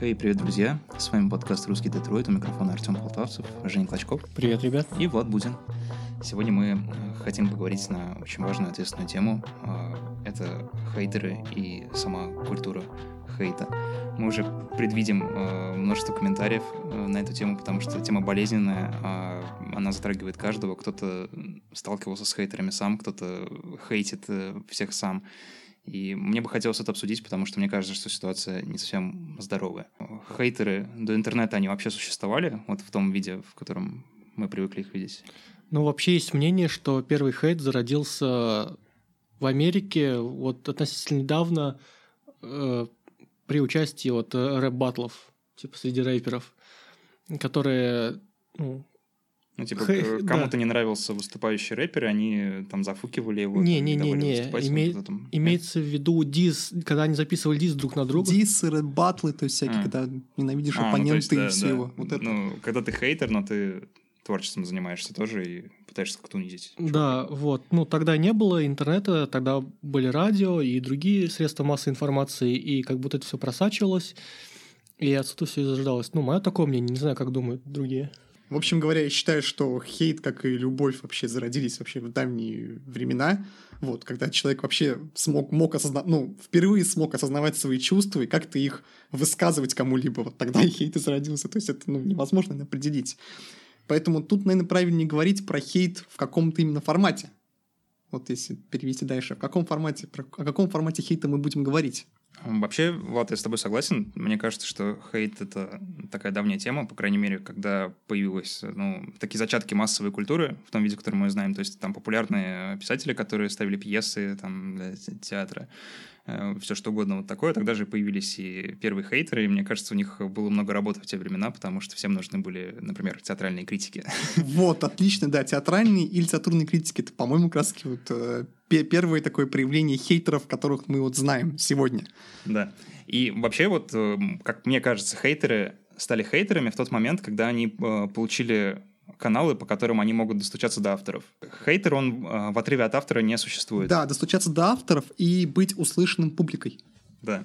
Эй, привет, друзья! С вами подкаст «Русский Детройт», у микрофона Артем Полтавцев, Женя Клочков. Привет, ребят. И Влад Будин. Сегодня мы э, хотим поговорить на очень важную ответственную тему. Э, это хейтеры и сама культура хейта. Мы уже предвидим э, множество комментариев на эту тему, потому что тема болезненная, а она затрагивает каждого. Кто-то сталкивался с хейтерами сам, кто-то хейтит всех сам. И мне бы хотелось это обсудить, потому что мне кажется, что ситуация не совсем здоровая. Хейтеры до интернета, они вообще существовали, вот в том виде, в котором мы привыкли их видеть? Ну, вообще есть мнение, что первый хейт зародился в Америке вот относительно недавно э, при участии вот рэп-батлов, типа среди рэперов, которые ну, ну, типа, Хэ, кому-то да. не нравился выступающий рэпер, они там зафукивали его. Не-не-не-не, Име... вот этом... имеется в виду дис, когда они записывали дис друг на друга. Дисы, батлы, то есть всякие, а. когда ненавидишь а, оппонента ну, есть, и да, всего. Да. Вот это. Ну, когда ты хейтер, но ты творчеством занимаешься тоже и пытаешься как-то унизить. Да, вот. Ну, тогда не было интернета, тогда были радио и другие средства массовой информации, и как будто это все просачивалось, и отсюда все и заждалось. Ну, мое такое мнение, не знаю, как думают другие. В общем говоря, я считаю, что хейт, как и любовь, вообще зародились вообще в давние времена. Вот, когда человек вообще смог, мог осознать, ну, впервые смог осознавать свои чувства и как-то их высказывать кому-либо. Вот тогда и хейт и зародился. То есть это ну, невозможно определить. Поэтому тут, наверное, правильнее говорить про хейт в каком-то именно формате. Вот если перевести дальше, в каком формате, про, о каком формате хейта мы будем говорить? Вообще, Влад, я с тобой согласен. Мне кажется, что хейт — это такая давняя тема, по крайней мере, когда появилась, ну, такие зачатки массовой культуры, в том виде, который мы знаем. То есть там популярные писатели, которые ставили пьесы там, для театра, все что угодно вот такое. Тогда же появились и первые хейтеры, и мне кажется, у них было много работы в те времена, потому что всем нужны были, например, театральные критики. Вот, отлично, да, театральные или литературные критики. Это, по-моему, как раз вот э, первое такое проявление хейтеров, которых мы вот знаем сегодня. Да. И вообще вот, э, как мне кажется, хейтеры стали хейтерами в тот момент, когда они получили каналы, по которым они могут достучаться до авторов. Хейтер, он э, в отрыве от автора не существует. Да, достучаться до авторов и быть услышанным публикой. Да.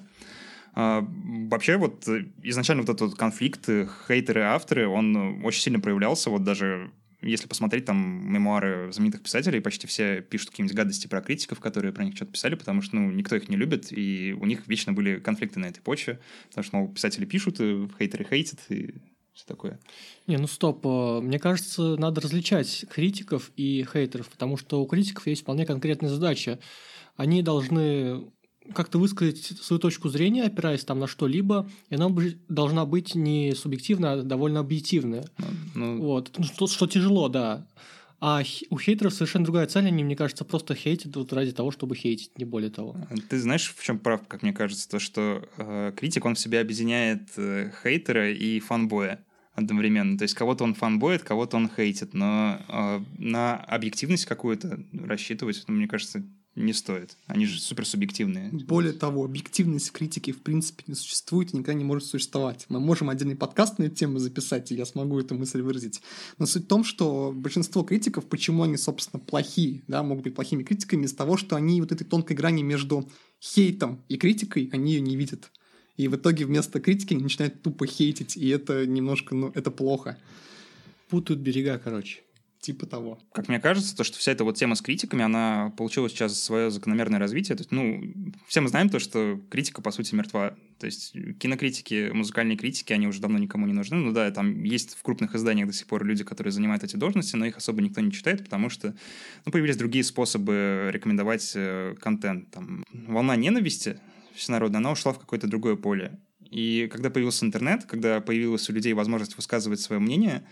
А, вообще вот э, изначально вот этот конфликт э, хейтеры и авторы, он очень сильно проявлялся, вот даже если посмотреть там мемуары знаменитых писателей, почти все пишут какие-нибудь гадости про критиков, которые про них что-то писали, потому что, ну, никто их не любит, и у них вечно были конфликты на этой почве, потому что, мол, писатели пишут, и хейтеры хейтят, и все такое. Не, ну стоп. Э, мне кажется, надо различать критиков и хейтеров, потому что у критиков есть вполне конкретная задача. Они должны как-то высказать свою точку зрения, опираясь там на что-либо, и она должна быть не субъективная, а довольно объективная. Ну, ну... Вот. Ну, что, что тяжело, да. А у хейтеров совершенно другая цель, они, мне кажется, просто хейтят вот ради того, чтобы хейтить, не более того. Ты знаешь, в чем прав, как мне кажется, то, что э, критик, он в себе объединяет э, хейтера и фанбоя одновременно. То есть кого-то он фанбоит, кого-то он хейтит, но э, на объективность какую-то рассчитывать, ну, мне кажется, не стоит. Они же суперсубъективные. Более того, объективность критики в принципе не существует и никогда не может существовать. Мы можем отдельный подкаст на эту тему записать, и я смогу эту мысль выразить. Но суть в том, что большинство критиков, почему они, собственно, плохие, да, могут быть плохими критиками, из того, что они вот этой тонкой грани между хейтом и критикой, они ее не видят. И в итоге вместо критики они начинают тупо хейтить, и это немножко, ну, это плохо. Путают берега, короче типа того. Как мне кажется, то, что вся эта вот тема с критиками, она получила сейчас свое закономерное развитие. То есть, ну, все мы знаем то, что критика, по сути, мертва. То есть кинокритики, музыкальные критики, они уже давно никому не нужны. Ну да, там есть в крупных изданиях до сих пор люди, которые занимают эти должности, но их особо никто не читает, потому что ну, появились другие способы рекомендовать э, контент. Там, волна ненависти всенародная, она ушла в какое-то другое поле. И когда появился интернет, когда появилась у людей возможность высказывать свое мнение,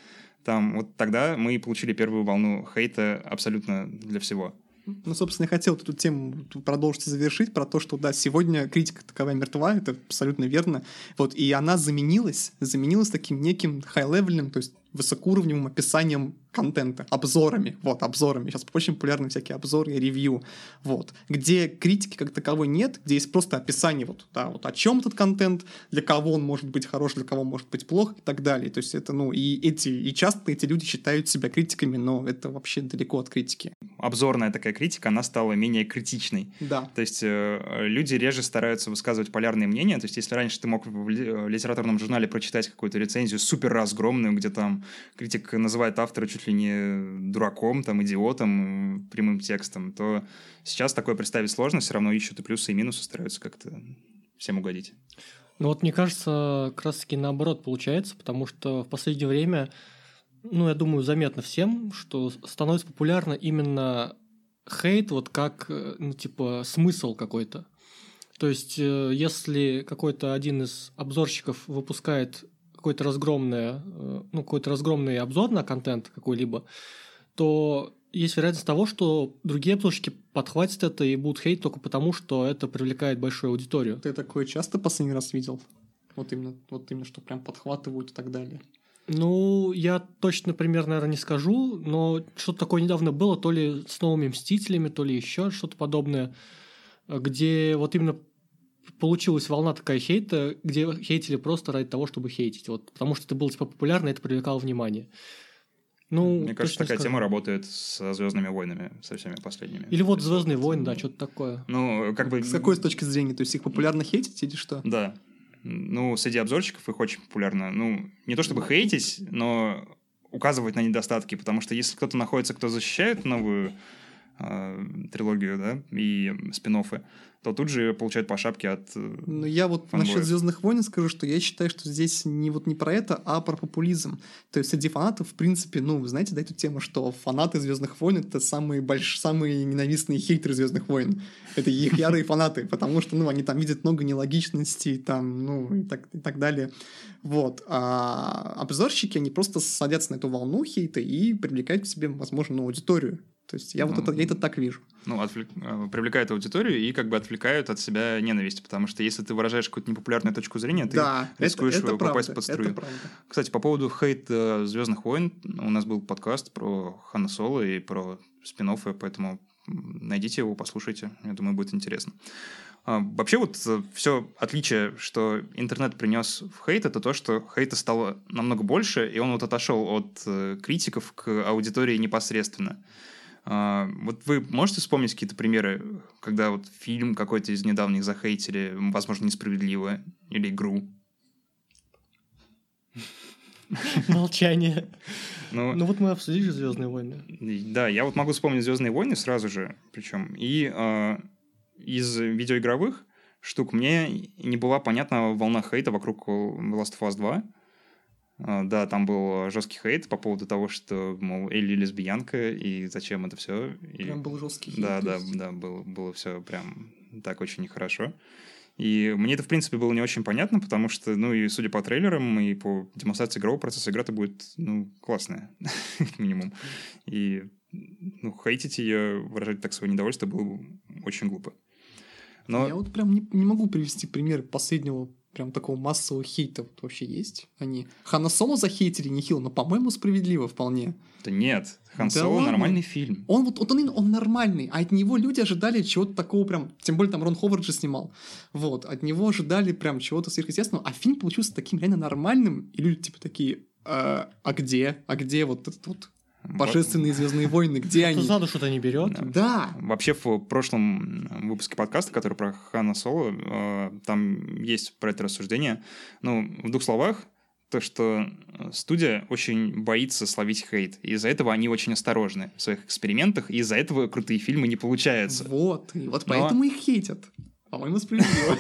там вот тогда мы получили первую волну хейта абсолютно для всего. Ну, собственно, я хотел эту тему продолжить и завершить про то, что, да, сегодня критика таковая мертва, это абсолютно верно. Вот, и она заменилась, заменилась таким неким хай-левельным, то есть высокоуровневым описанием контента, обзорами, вот, обзорами. Сейчас очень популярны всякие обзоры ревью, вот, где критики как таковой нет, где есть просто описание вот, да, вот о чем этот контент, для кого он может быть хорош, для кого может быть плох и так далее. То есть это, ну, и эти, и часто эти люди считают себя критиками, но это вообще далеко от критики. Обзорная такая критика, она стала менее критичной. Да. То есть э, люди реже стараются высказывать полярные мнения. То есть если раньше ты мог в литературном журнале прочитать какую-то рецензию супер разгромную, где там критик называет автора чуть чуть ли не дураком, там, идиотом, прямым текстом, то сейчас такое представить сложно, все равно ищут и плюсы, и минусы, стараются как-то всем угодить. Ну вот мне кажется, как раз-таки наоборот получается, потому что в последнее время, ну, я думаю, заметно всем, что становится популярно именно хейт вот как, ну, типа, смысл какой-то. То есть, э, если какой-то один из обзорщиков выпускает какой-то разгромный, э, ну, какой-то разгромный обзор на контент какой-либо, то есть вероятность того, что другие обзорщики подхватят это и будут хейтить только потому, что это привлекает большую аудиторию. Ты такое часто последний раз видел? Вот именно, вот именно, что прям подхватывают и так далее. Ну, я точно, например, наверное, не скажу, но что-то такое недавно было, то ли с новыми «Мстителями», то ли еще что-то подобное, где вот именно получилась волна такая хейта, где хейтили просто ради того, чтобы хейтить. Вот, потому что это было типа популярно, и это привлекало внимание. Ну, Мне кажется, такая скажу. тема работает с Звездными войнами, со всеми последними. Или вот Звездные войны, да, что-то такое. Ну, как бы. С какой с точки зрения? То есть их популярно хейтить или что? Да. Ну, среди обзорщиков их очень популярно. Ну, не то чтобы хейтить, но указывать на недостатки, потому что если кто-то находится, кто защищает новую э, трилогию, да, и спин то тут же получают по шапке от э, Ну, я вот фанбоев. насчет Звездных войн скажу, что я считаю, что здесь не вот не про это, а про популизм. То есть среди фанатов, в принципе, ну, вы знаете, да, эту тему, что фанаты Звездных войн это самые большие, самые ненавистные хейтеры Звездных войн. Это их ярые фанаты, потому что, ну, они там видят много нелогичностей, там, ну, и так, и так далее. Вот. А обзорщики, они просто садятся на эту волну хейта и привлекают к себе, возможно, ну, аудиторию. То есть я ну, вот это, я это так вижу. Ну, отвлек... Э, привлекают аудиторию и как бы отвлекают от себя ненависть, потому что если ты выражаешь какую-то непопулярную точку зрения, ты да, рискуешь это, это попасть правда, под струю. Это правда. Кстати, по поводу хейта Звездных войн, у нас был подкаст про Хана Соло и про спин поэтому найдите его, послушайте, я думаю, будет интересно. А, вообще вот э, все отличие, что интернет принес в хейт, это то, что хейта стало намного больше, и он вот отошел от э, критиков к аудитории непосредственно. А, вот вы можете вспомнить какие-то примеры, когда вот фильм какой-то из недавних захейтили, возможно, несправедливо, или игру? Молчание. Ну, ну вот мы обсудили Звездные войны. Да, я вот могу вспомнить Звездные войны сразу же, причем. И э, из видеоигровых штук мне не была понятна волна хейта вокруг Last of Us 2. А, да, там был жесткий хейт по поводу того, что, мол, Элли лесбиянка, и зачем это все. И... Прям был жесткий хейт. Да, да, да, было, было все прям так очень нехорошо. И мне это, в принципе, было не очень понятно, потому что, ну, и судя по трейлерам, и по демонстрации игрового процесса, игра-то будет, ну, классная, как минимум. И, ну, хейтить ее, выражать так свое недовольство было очень глупо. Но... Я вот прям не, не могу привести пример последнего прям такого массового хейта вот вообще есть. Они Хана Соло захейтили нехило, но, по-моему, справедливо вполне. Да нет, Хан да Соло нормальный фильм. Он вот, вот он, он нормальный, а от него люди ожидали чего-то такого прям, тем более там Рон Ховард же снимал, вот, от него ожидали прям чего-то сверхъестественного, а фильм получился таким реально нормальным, и люди типа такие, э, а где, а где вот этот вот Божественные Звездные войны, где они? за что-то не берет. Да. Вообще в прошлом выпуске подкаста, который про Хана Соло, э, там есть про это рассуждение. Ну, в двух словах, то, что студия очень боится словить хейт. И из-за этого они очень осторожны в своих экспериментах, и из-за этого крутые фильмы не получаются. Вот, и вот поэтому Но... их хейтят. По-моему, справедливо.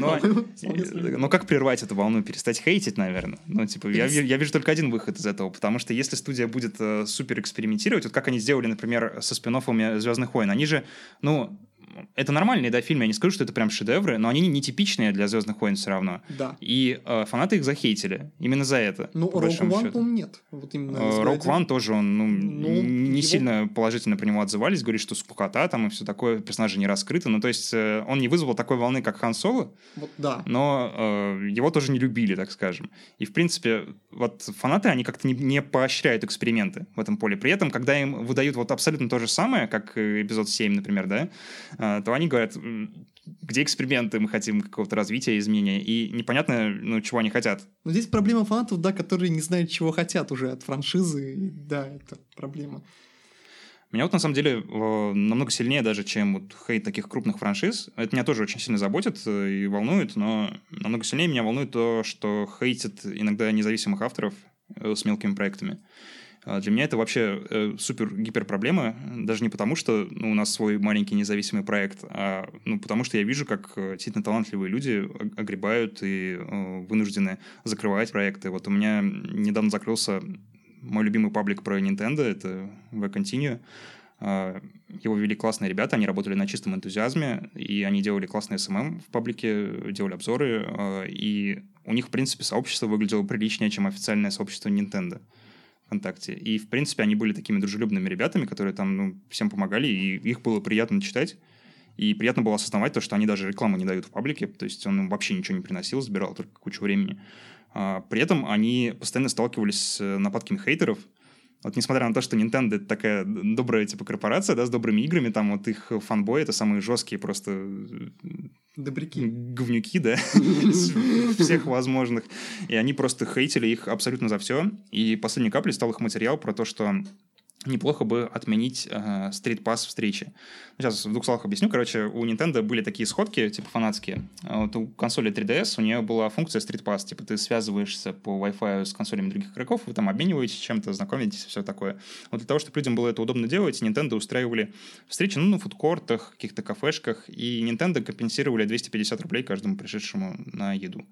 Но ну, как прервать эту волну, перестать хейтить, наверное? Ну, типа, я, я вижу только один выход из этого, потому что если студия будет э, супер экспериментировать, вот как они сделали, например, со спин Звездных войн, они же, ну, это нормальные, да, фильмы, я не скажу, что это прям шедевры, но они нетипичные для «Звездных войн» все равно. Да. И э, фанаты их захейтили. Именно за это. Ну, One, счету. по-моему, нет. Вот именно Э, ради- One тоже, он ну, Ну, не его- сильно положительно про него отзывались, говорит, что скукота там и все такое, персонажи не раскрыты. Ну, то есть э, он не вызвал такой волны, как Хан Соло, Вот, да. но э, его тоже не любили, так скажем. И, в принципе, вот фанаты, они как-то не, не поощряют эксперименты в этом поле. При этом, когда им выдают вот абсолютно то же самое, как э, эпизод 7, например, да, то они говорят, «М, где эксперименты, мы хотим какого-то развития, изменения. И непонятно, ну, чего они хотят. Но здесь проблема фанатов, да, которые не знают, чего хотят уже от франшизы. И, да, это проблема. Меня вот на самом деле э, намного сильнее даже, чем вот хейт таких крупных франшиз. Это меня тоже очень сильно заботит э, и волнует, но намного сильнее меня волнует то, что хейтят иногда независимых авторов э, с мелкими проектами. А Для меня это вообще э, супер-гипер проблема, даже не потому, что ну, у нас свой маленький независимый проект, а ну, потому что я вижу, как э, действительно талантливые люди огребают и э, вынуждены закрывать проекты. Вот у меня недавно закрылся мой любимый паблик про Nintendo, это V Continue. А, Его вели классные ребята, они работали на чистом энтузиазме, и они делали классный SMM в паблике, делали обзоры, а, и у них, в принципе, сообщество выглядело приличнее, чем официальное сообщество Nintendo ВКонтакте. И, в принципе, они были такими дружелюбными ребятами, которые там ну, всем помогали, и их было приятно читать. И приятно было осознавать то, что они даже рекламу не дают в паблике, то есть он им вообще ничего не приносил, забирал только кучу времени. А, При этом они постоянно сталкивались с э, нападками хейтеров. Вот несмотря на то, что Nintendo это такая добрая типа корпорация, да, с добрыми играми, там вот их фанбои это самые жесткие просто э, Добряки. говнюки, да, всех возможных. И они просто хейтили их абсолютно за все. И последней каплей стал их материал про то, что неплохо бы отменить э, стрит-пасс встречи. Сейчас в двух словах объясню. Короче, у Nintendo были такие сходки, типа фанатские. А Вот у консоли 3DS у нее была функция стрит-пасс. Типа ты связываешься по Wi-Fi с консолями других игроков, вы там обмениваетесь чем-то, знакомитесь, все такое. Вот для того, чтобы людям было это удобно делать, Nintendo устраивали встречи ну, на фудкортах, каких-то кафешках, и Nintendo компенсировали 250 рублей каждому пришедшему на еду.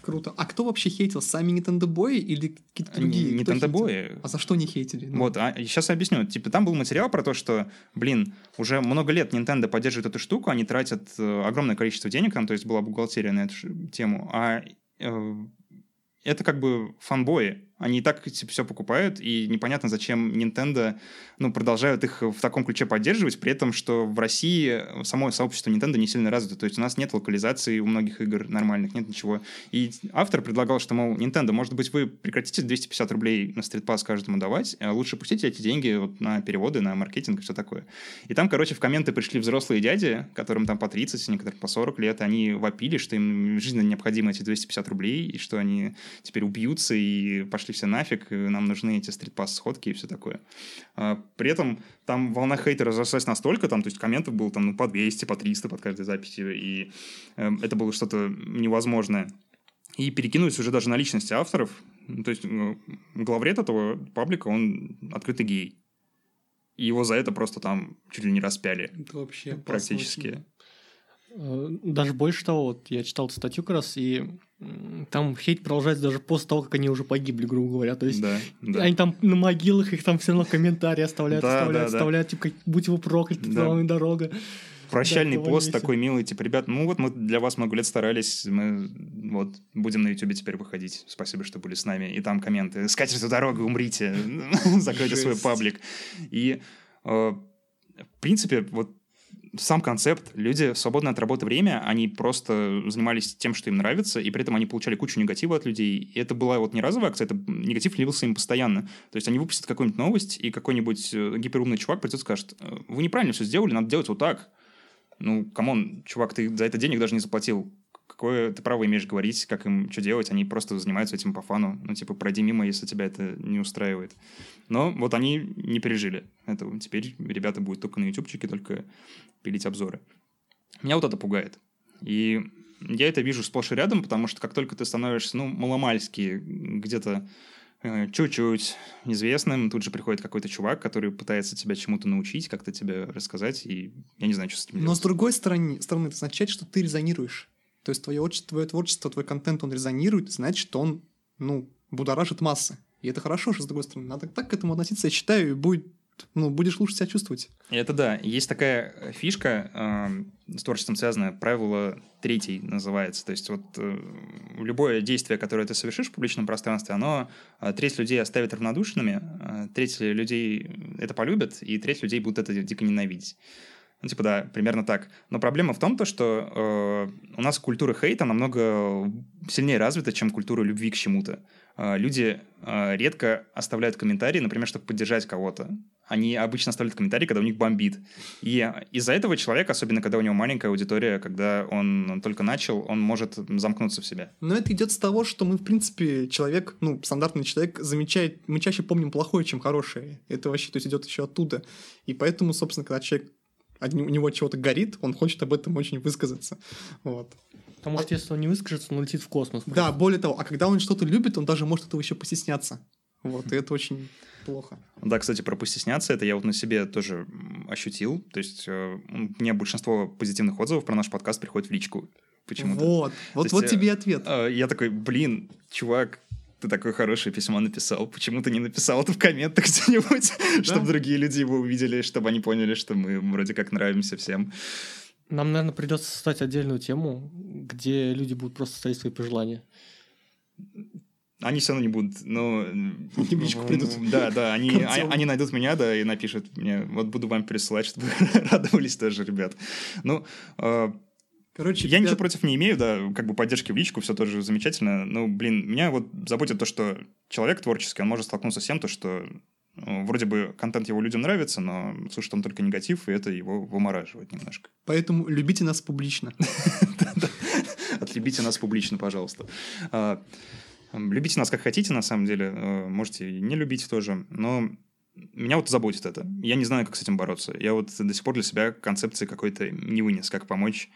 Круто. А кто вообще хейтил? Сами Nintendo бои или какие-то другие? Кто Nintendo бои. А за что не хейтили? Ну, Вот, а сейчас я объясню. Типа, там был материал про то, что, блин, уже много лет Nintendo поддерживает эту штуку, они тратят э, огромное количество денег, там, то есть была бухгалтерия на эту тему, а э, это как бы фанбои. Они и так все покупают, и непонятно, зачем Nintendo ну, продолжают их в таком ключе поддерживать, при этом, что в России само сообщество Nintendo не сильно развито. То есть у нас нет локализации у многих игр нормальных, нет ничего. И автор предлагал, что, мол, Nintendo, может быть, вы прекратите 250 рублей на стритпасс каждому давать, а лучше пустите эти деньги вот на переводы, на маркетинг и все такое. И там, короче, в комменты пришли взрослые дяди, которым там по 30, некоторым по 40 лет, они вопили, что им жизненно необходимы эти 250 рублей, и что они теперь убьются и пошли все нафиг, нам нужны эти стритпасс-сходки и все такое. А, При этом там волна хейта разрослась настолько, там, то есть комментов было там ну, по 200, по 300 под каждой записью, и э, это было что-то невозможное. И перекинулись уже даже на личности авторов. Ну, То есть главред этого паблика, он открытый гей. И его за это просто там чуть ли не распяли. Это вообще опасно Практически. очень. Э, Даже больше того, вот я читал статью как раз, и там хейт продолжается даже после того, как они уже погибли, грубо говоря. То есть Да, да. они там на могилах, их там все равно комментарии оставляют, Да, оставляют, да, да. оставляют, типа, как, будь вы прокляты, Да. вам дорога. Прощальный Да, пост такой милый, типа, ребят, ну вот мы для вас много лет старались, мы вот будем на Ютубе теперь выходить. Спасибо, что были с нами. И там комменты. Скатертью дорогой, умрите. Закройте свой паблик. И, э, в принципе, вот сам концепт, люди в свободное от работы время, они просто занимались тем, что им нравится, и при этом они получали кучу негатива от людей. И это была вот не разовая акция, это негатив лился им постоянно. То есть они выпустят какую-нибудь новость, и какой-нибудь э, гиперумный чувак придет и скажет, «Э, вы неправильно все сделали, надо делать вот так. Ну, come on, чувак, ты за это денег даже не заплатил. Какое ты право имеешь говорить, как им что делать? Они просто занимаются этим по фану. Ну, типа, пройди мимо, если тебя это не устраивает. Но вот они не пережили этого. Теперь ребята будут только на ютубчике, только пилить обзоры. Меня вот это пугает. И я это вижу сплошь и рядом, потому что как только ты становишься, ну, маломальски где-то э, чуть-чуть известным, тут же приходит какой-то чувак, который пытается тебя чему-то научить, как-то тебе рассказать, и я не знаю, что с этим Но делать. с другой стороны, стороны, это означает, что ты резонируешь. То есть твое, твое творчество, твой контент, он резонирует, значит, он, ну, будоражит массы. И это хорошо, что с другой стороны. Надо так к этому относиться, я считаю, и будет ну, будешь лучше себя чувствовать. Это да. Есть такая фишка, э, с творчеством связанная, правило третий называется. То есть вот э, любое действие, которое ты совершишь в публичном пространстве, оно э, треть людей оставит равнодушными, э, треть людей это полюбят, и треть людей будут это дико ненавидеть. Ну, типа, да, примерно так. Но проблема в том, то, что э, у нас культура хейта намного сильнее развита, чем культура любви к чему-то. Э, люди э, редко оставляют комментарии, например, чтобы поддержать кого-то. Они обычно оставляют комментарии, когда у них бомбит. И из-за этого человек, особенно когда у него маленькая аудитория, когда он, он только начал, он может замкнуться в себе. Но это идет с того, что мы, в принципе, человек, ну, стандартный человек, замечает, мы чаще помним плохое, чем хорошее. Это вообще, то есть, идет еще оттуда. И поэтому, собственно, когда человек у него чего-то горит, он хочет об этом очень высказаться. Вот. Потому что если он не выскажется, он летит в космос. Да, более того, а когда он что-то любит, он даже может этого еще постесняться. Вот, и это очень плохо. Да, кстати, про постесняться, это я вот на себе тоже ощутил. То есть э, мне большинство позитивных отзывов про наш подкаст приходит в личку почему-то. Вот, вот, есть, вот тебе и ответ. Э, я такой, блин, чувак, ты такое хорошее письмо написал, почему ты не написал это в комментах где-нибудь, да? чтобы другие люди его увидели, чтобы они поняли, что мы вроде как нравимся всем. Нам, наверное, придется создать отдельную тему, где люди будут просто ставить свои пожелания. Они все равно не будут, но... Личку придут. Да, да, они, они найдут меня, да, и напишут мне, вот буду вам пересылать, чтобы радовались тоже, ребят. Ну, э, Короче, я ребят... ничего против не имею, да, как бы поддержки в личку, все тоже замечательно. Но, блин, меня вот заботит то, что человек творческий, он может столкнуться с тем, то, что ну, вроде бы контент его людям нравится, но слушает он только негатив, и это его вымораживает немножко. Поэтому любите нас публично. Отлюбите нас публично, пожалуйста. А, любите нас как хотите, на самом деле. А, можете и не любить тоже, но меня вот заботит это. Я не знаю, как с этим бороться. Я вот до сих пор для себя концепции какой-то не вынес, как помочь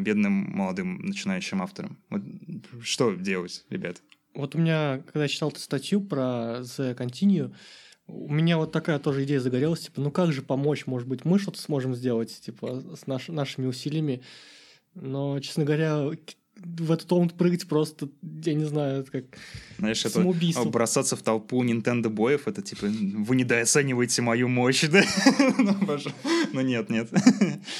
бедным молодым начинающим авторам. Вот что делать, ребят? Вот у меня, когда я читал эту статью про The Continue, у меня вот такая тоже идея загорелась, типа, ну как же помочь, может быть, мы что-то сможем сделать, типа, с наш, нашими усилиями. Но, честно говоря, в этот омут прыгать просто, я не знаю, это как Знаешь, это бросаться в толпу Nintendo боев, это типа, вы недооцениваете мою мощь, да? ну, ну нет, нет.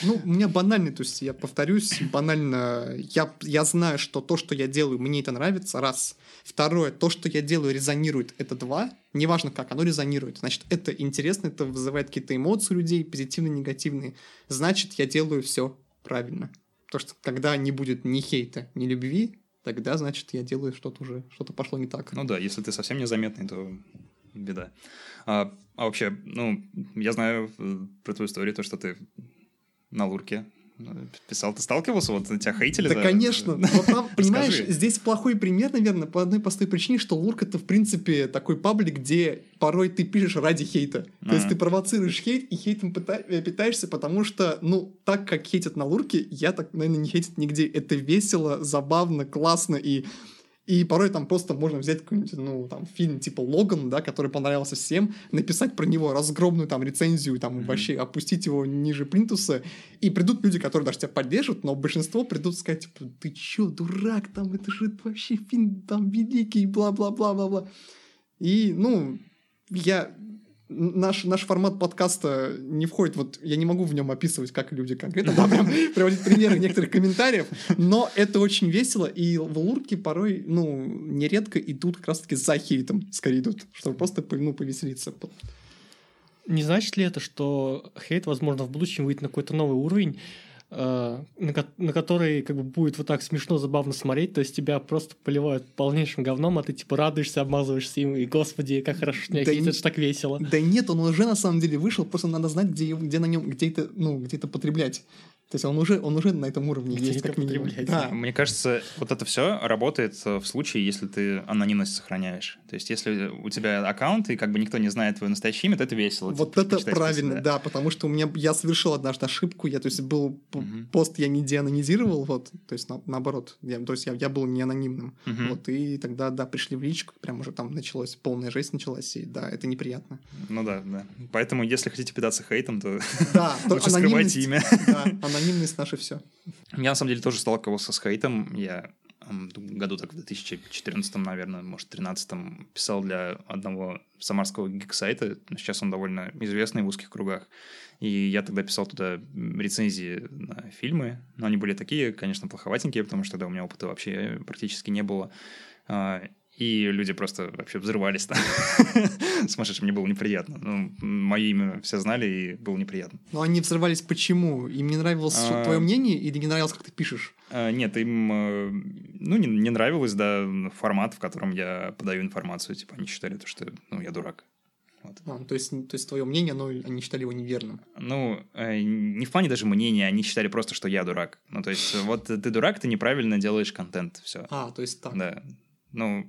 ну, у меня банальный, то есть я повторюсь, банально, я, я знаю, что то, что я делаю, мне это нравится, раз. Второе, то, что я делаю, резонирует, это два. Неважно как, оно резонирует. Значит, это интересно, это вызывает какие-то эмоции у людей, позитивные, негативные. Значит, я делаю все правильно. Потому что когда не будет ни хейта, ни любви, тогда, значит, я делаю что-то уже, что-то пошло не так. Ну да, если ты совсем незаметный, то беда. А, а вообще, ну, я знаю э, про твою историю, то, что ты на Лурке писал, ты сталкивался, вот тебя хейтили? Да, конечно. Вот там, понимаешь, здесь плохой пример, наверное, по одной простой причине, что Лурк это, в принципе, такой паблик, где порой ты пишешь ради хейта. То есть ты провоцируешь хейт и хейтом э, питаешься, потому что, ну, так как хейтят на Лурке, я так, наверное, не хейтит нигде. Это весело, забавно, классно и и порой там просто можно взять какой-нибудь, ну, там, фильм типа Логан, да, который понравился всем, написать про него разгромную там рецензию, там, mm-hmm. вообще опустить его ниже плинтуса, и придут люди, которые даже тебя поддержат, но большинство придут сказать, типа, ты чё, дурак, там, это же вообще фильм там великий, бла-бла-бла-бла-бла. И, ну, я наш, наш формат подкаста не входит, вот я не могу в нем описывать, как люди конкретно, да, прям приводить примеры некоторых комментариев, но это очень весело, и в лурке порой, ну, нередко идут как раз-таки за хейтом, скорее идут, чтобы просто, ну, повеселиться. Не значит ли это, что хейт, возможно, в будущем выйдет на какой-то новый уровень, на, на который как бы будет вот так смешно, забавно смотреть, то есть тебя просто поливают полнейшим говном, а ты типа радуешься, обмазываешься им, и господи, как хорошо, что меня да это же так весело. Да нет, он уже на самом деле вышел, просто надо знать, где, где на нем, где это, ну, где это потреблять. То есть он уже, он уже на этом уровне Где есть, как минимум. Да. Мне кажется, вот это все работает в случае, если ты анонимность сохраняешь. То есть если у тебя аккаунт, и как бы никто не знает твое настоящее имя, то это весело. Вот типа, это правильно, да, потому что у меня, я совершил однажды ошибку, я, то есть был угу. пост, я не деанонимизировал, вот, то есть на, наоборот, я, то есть я, я был не анонимным, угу. вот, и тогда, да, пришли в личку, прям уже там началось, полная жесть началась, и да, это неприятно. Ну да, да. Поэтому, если хотите питаться хейтом, то, да, лучше скрывайте имя. Да, анонимность наше все. Я на самом деле тоже сталкивался с хейтом. Я году, так в 2014, наверное, может, 2013 писал для одного самарского гик-сайта. Сейчас он довольно известный в узких кругах. И я тогда писал туда рецензии на фильмы, но они были такие, конечно, плоховатенькие, потому что тогда у меня опыта вообще практически не было. И люди просто вообще взрывались там. Сумасшедшим, мне было неприятно. Ну, мое имя все знали, и было неприятно. Но они взрывались почему? Им не нравилось А. твое мнение или не нравилось, как ты пишешь? А, Нет, им, э, ну, не, не нравилось, да, формат, в котором я подаю информацию. Типа, они считали то, что, ну, я дурак. Вот. А, то, есть, то есть твое мнение, но они считали его неверным. Ну, э, не в плане даже мнения, они считали просто, что я дурак. Ну, то есть, вот ты дурак, ты неправильно делаешь контент, все. А, то есть так. Да. Ну,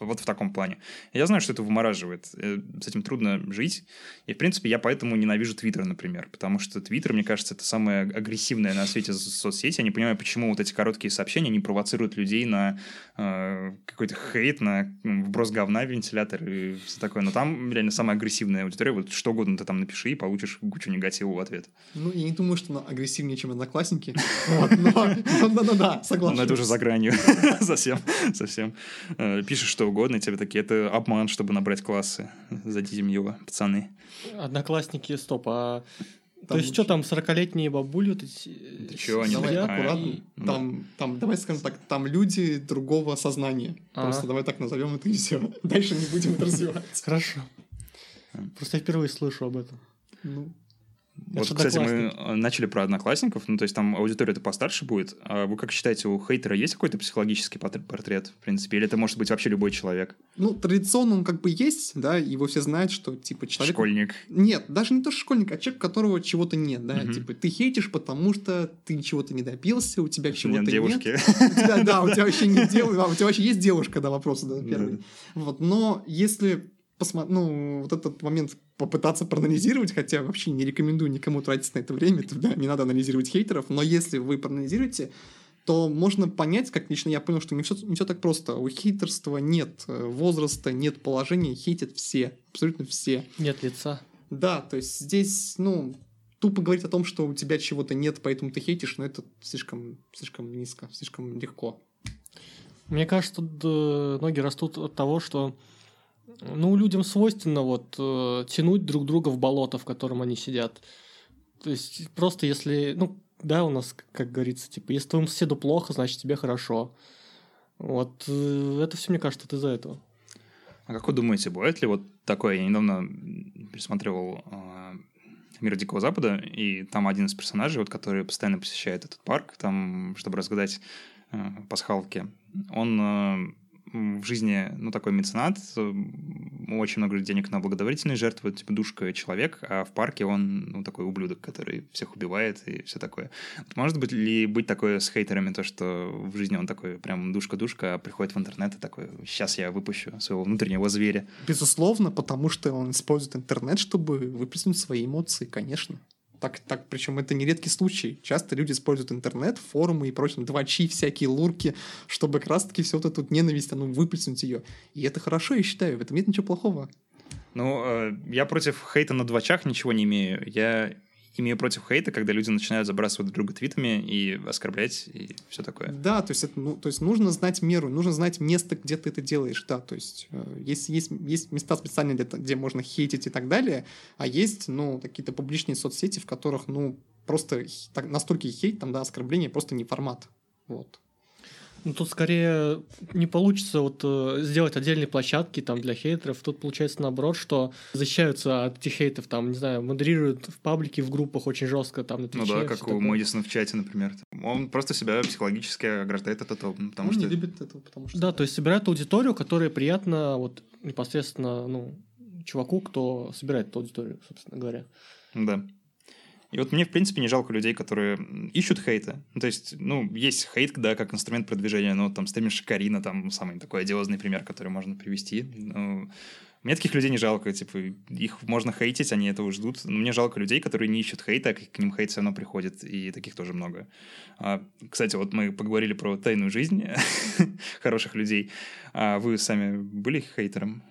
вот в таком плане. Я знаю, что это вымораживает. Э, С этим трудно жить. И, в принципе, я поэтому ненавижу Твиттер, например. Потому что Твиттер, мне кажется, это самая агрессивная на свете со- соцсеть. Я не понимаю, почему вот эти короткие сообщения не провоцируют людей на э, какой-то хейт, на вброс говна в вентилятор и все такое. Но там реально самая агрессивная аудитория. Вот что угодно ты там напиши и получишь кучу негатива в ответ. Ну, я не думаю, что она агрессивнее, чем одноклассники. Но, но да, согласен. Но это уже за гранью. совсем, совсем. Э, Пишешь что угодно, и тебе такие, это обман, чтобы набрать классы. Зайдите мило, пацаны. Одноклассники, стоп, а... То Там есть что там, 40-летние бабули вот эти... Да чё, они Давай такие, аккуратно. и- ну Там, там, давай скажем так, там люди другого сознания. Ага. Просто давай так назовем это и все. Дальше не будем это развивать. Хорошо. Просто я впервые слышу об этом. Ну, Вот, Это кстати, мы э, начали про одноклассников, ну, то есть там аудитория-то постарше будет. А вы как считаете, у хейтера есть какой-то психологический портрет, в принципе? Или это может быть вообще любой человек? ну, традиционно он как бы есть, да, его все знают, что, типа, человек... Школьник. Нет, даже не то, что школьник, а человек, которого чего-то нет, да, Мгм. типа, ты хейтишь, потому что ты чего-то не добился, у тебя чего-то Нет нет. девушки. У тебя, да, у тебя вообще нет девушки, у тебя вообще есть девушка, да, вопрос, да, первый. Вот, но если посмотреть, ну, вот этот момент попытаться проанализировать, хотя вообще не рекомендую никому тратить на это время, то, да, не надо анализировать хейтеров, но если вы проанализируете, то можно понять, как лично я понял, что не все, не все так просто. У хейтерства нет э, возраста, нет положения, хейтят все, абсолютно все. Нет лица. Да, то есть здесь, ну, тупо говорить о том, что у тебя чего-то нет, поэтому ты хейтишь, но это слишком, слишком низко, слишком легко. Мне кажется, тут э, ноги растут от того, что ну, людям свойственно вот э, тянуть друг друга в болото, в котором они сидят. То есть просто если, ну, да, у нас, как говорится, типа, если твоему соседу плохо, значит тебе хорошо. Вот э, это все, мне кажется, вот из-за этого. А как вы думаете, бывает ли вот такое? Я недавно пересматривал э, «Мир Дикого Запада», и там один из персонажей, вот, который постоянно посещает этот парк, там, чтобы разгадать э, пасхалки, он э, в жизни, ну, такой меценат, очень много денег на благотворительные жертвы, типа душка человек, а в парке он, ну, такой ублюдок, который всех убивает и все такое. Может быть ли быть такое с хейтерами, то, что в жизни он такой прям душка-душка, а приходит в интернет и такой, сейчас я выпущу своего внутреннего зверя. Безусловно, потому что он использует интернет, чтобы выплеснуть свои эмоции, конечно. Так, так, причем это не редкий случай. Часто люди используют интернет, форумы и прочее, двачи, всякие лурки, чтобы как раз-таки все вот эту вот ненависть, ну, выплеснуть ее. И это хорошо, я считаю, в этом нет ничего плохого. Ну, э, я против хейта на двачах ничего не имею. Я имею против хейта, когда люди начинают забрасывать друг друга твитами и оскорблять, и все такое. Да, то есть, это, ну, то есть нужно знать меру, нужно знать место, где ты это делаешь, да, то есть э, есть, есть, есть места специальные, где, где можно хейтить и так далее, а есть, ну, какие-то публичные соцсети, в которых, ну, просто так, настолько хейт, там, да, оскорбление просто не формат, вот. Ну, тут скорее не получится вот э, сделать отдельные площадки там для хейтеров. Тут получается наоборот, что защищаются от этих хейтов, там, не знаю, модерируют в паблике, в группах очень жестко, там, на Ну да, как у такое. Мэдисона в чате, например. Он просто себя психологически ограждает от этого, потому Он что... не любит этого, потому что... Да, то есть собирают аудиторию, которая приятна вот непосредственно, ну, чуваку, кто собирает эту аудиторию, собственно говоря. Да. И вот мне, в принципе, не жалко людей, которые ищут хейта. Ну, то есть, ну, есть хейт, да, как инструмент продвижения, но там стример Карина, там самый такой одиозный пример, который можно привести. Ну, мне таких людей не жалко, типа, их можно хейтить, они этого ждут. Но мне жалко людей, которые не ищут хейта, а к ним хейт все равно приходит, и таких тоже много. А, кстати, вот мы поговорили про тайную жизнь хороших людей. А вы сами были хейтером?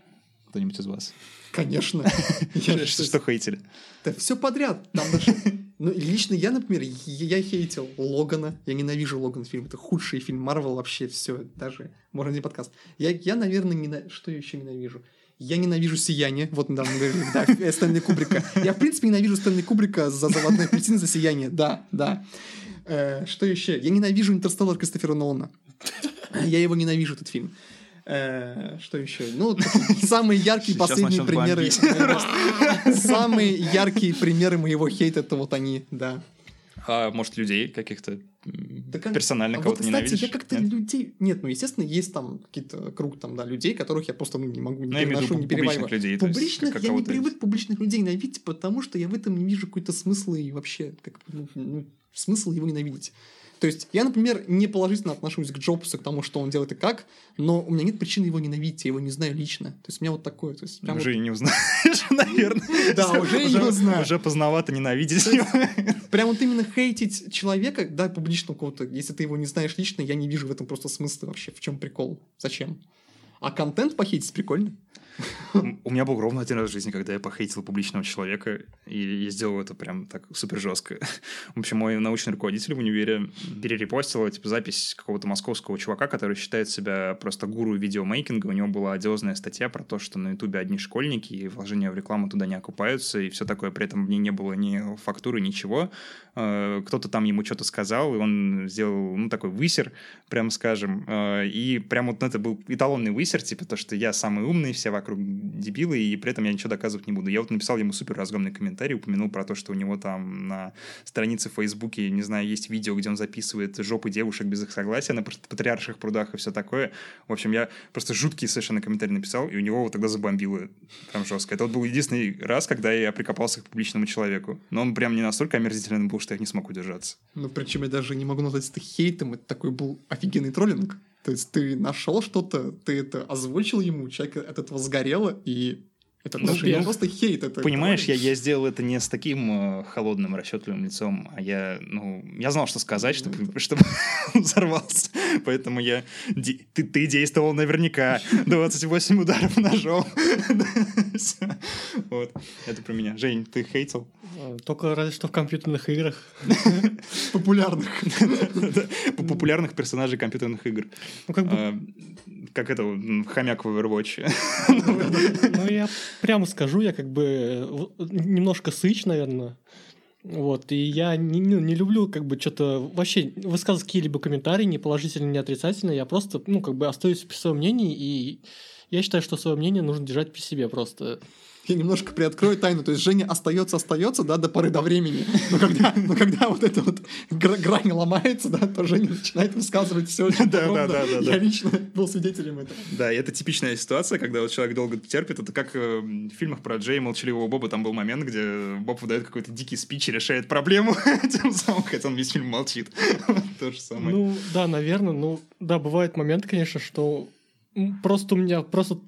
Кто-нибудь из вас? Конечно. Что, хейтили? Да все подряд. Там даже Ну, лично я, например, я, хейтил Логана. Я ненавижу Логан фильм. Это худший фильм Марвел вообще. Все, даже можно не подкаст. Я, я наверное, не что я еще ненавижу? Я ненавижу «Сияние». Вот недавно говорили, да, Стэнли Кубрика. Я, в принципе, ненавижу Стэнли Кубрика за «Заводной апельсин» за «Сияние». Да, да. Э, что еще? Я ненавижу «Интерстеллар» Кристофера Нолана. Я его ненавижу, этот фильм. Э, что еще? Ну, самые яркие последние примеры. Самые яркие примеры моего хейта это вот они, да. А может, людей каких-то Да как- персонально А кого-то вот, кстати, ненавидишь? я как-то Нет? людей... Нет, ну, естественно, есть там какие-то круг там, да, людей, которых я просто ну, не могу, не Ну, в виду переношу, не перевариваю. людей, есть Публичных я не привык публичных людей ненавидеть, потому что я в этом не вижу какой-то смысла и вообще, как, ну, ну, смысл его ненавидеть. То есть я, например, не положительно отношусь к Джобсу, к тому, что он делает и как, но у меня нет причины его ненавидеть, я его не знаю лично. То есть у меня вот такое. То есть прям вот- Уже и не узнаешь, наверное. Да, уже и не узнаю. Уже поздновато ненавидеть его. Прям вот именно хейтить человека, да, публично кого-то, если ты его не знаешь лично, я не вижу в этом просто смысла вообще. В чем прикол? Зачем? А контент похейтить прикольно. У меня был ровно один раз в жизни, когда я похейтил публичного человека, и я сделал это прям так супер жестко. В общем, мой научный руководитель в универе перерепостил типа, запись какого-то московского чувака, который считает себя просто гуру видеомейкинга. У него была одиозная статья про то, что на ютубе одни школьники, и вложения в рекламу туда не окупаются, и все такое. При этом в ней не было ни фактуры, ничего. Э, Кто-то там ему что-то сказал, и он сделал, ну, такой высер, прям скажем. Э, И прям вот это был эталонный высер, типа то, что я самый умный, все вокруг дебилы, и при этом я ничего доказывать не буду. Я вот написал ему супер разгромный комментарий, упомянул про то, что у него там на странице в Фейсбуке, не знаю, есть видео, где он записывает жопы девушек без их согласия на пат- патриарших прудах и все такое. В общем, я просто жуткий совершенно комментарий написал, и у него вот тогда забомбило прям жестко. Это вот был единственный раз, когда я прикопался к публичному человеку. Но он прям не настолько омерзительный был, что я не смог удержаться. Ну, причем я даже не могу назвать это хейтом, это такой был офигенный троллинг. То есть ты нашел что-то, ты это озвучил ему, человек от этого сгорело, и это Ну, даже не я- просто хейт, это Понимаешь, я, я сделал это не с таким э, холодным, расчетливым лицом, а я, ну, я знал, что сказать, чтобы, чтобы он взорвался. Поэтому я... де- Ты, ты действовал наверняка. 28 ударов ножом. Вот. Это про меня. Жень, ты хейтил? Э, Только разве что в компьютерных играх. популярных. По популярных персонажей компьютерных игр. Ну, как бы, А, Как это, хомяк в Overwatch. ну, я прямо скажу, я как бы э, немножко сыч, наверное. Вот, и я не, ну, не люблю как бы что-то вообще высказывать какие-либо комментарии, не положительные, не отрицательные. Я просто, ну, как бы остаюсь при своем мнении, и я считаю, что свое мнение нужно держать при себе просто. Я немножко приоткрою тайну. То есть Женя остается, остается, да, до поры до времени. Но когда, но когда вот эта вот гра- грань ломается, да, то Женя начинает высказывать все очень Да, да, да, да, Я лично был свидетелем этого. Да, и это типичная ситуация, когда вот человек долго терпит. Это как э, в фильмах про Джей и Молчаливого Боба. Там был момент, где Боб выдает какой-то дикий спич и решает проблему, тем самым, хотя он весь фильм молчит. То же самое. Ну, да, наверное, ну, да, бывает момент, конечно, что просто у меня просто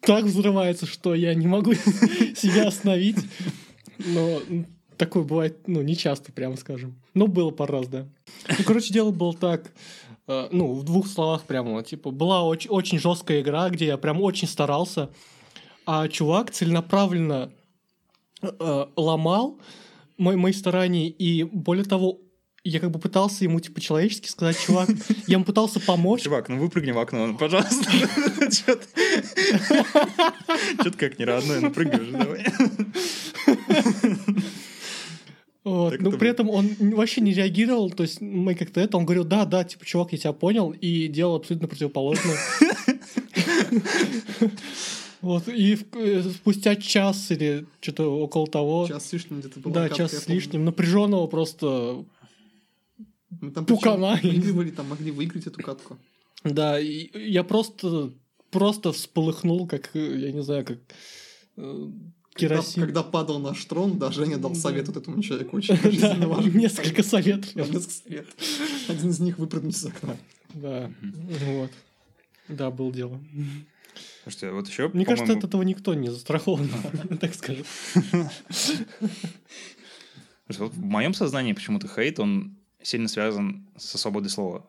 так взрывается, что я не могу себя остановить. Но такое бывает, ну, не часто, прямо скажем. Но было пару раз, да. Ну, короче, дело было так. э, Ну, в двух словах прямо, типа, была очень, очень жесткая игра, где я прям очень старался, а чувак целенаправленно э, ломал мои, мои старания, и более того, я как бы пытался ему, типа, человечески сказать, чувак, я ему пытался помочь, Чувак, ну выпрыгни в окно, пожалуйста. Чё-то как не родной, ну прыгай уже, давай. Вот, Так это при этом он вообще не реагировал, то есть мы как-то это, он говорил, да, да, типа, чувак, я тебя понял, и делал абсолютно противоположное. Вот, и э, спустя час или что-то около того, Час с лишним где-то было. да, час с лишним, напряженного просто, Ну, там пукана. выигрывали, там могли выиграть эту катку. да, и я просто, просто всполыхнул, как, э, я не знаю, как э, Когда, керосин. когда падал наш трон, да, Женя дал Да. совет вот этому человеку. Очень Да, жизненно важный. несколько советов. Да, несколько советов. Один из них выпрыгнуть из окна. Да, вот. Да, было дело. Слушайте, вот еще, Мне кажется, от этого никто не застрахован, так скажем. В моем сознании почему-то хейт, он сильно связан со свободой слова.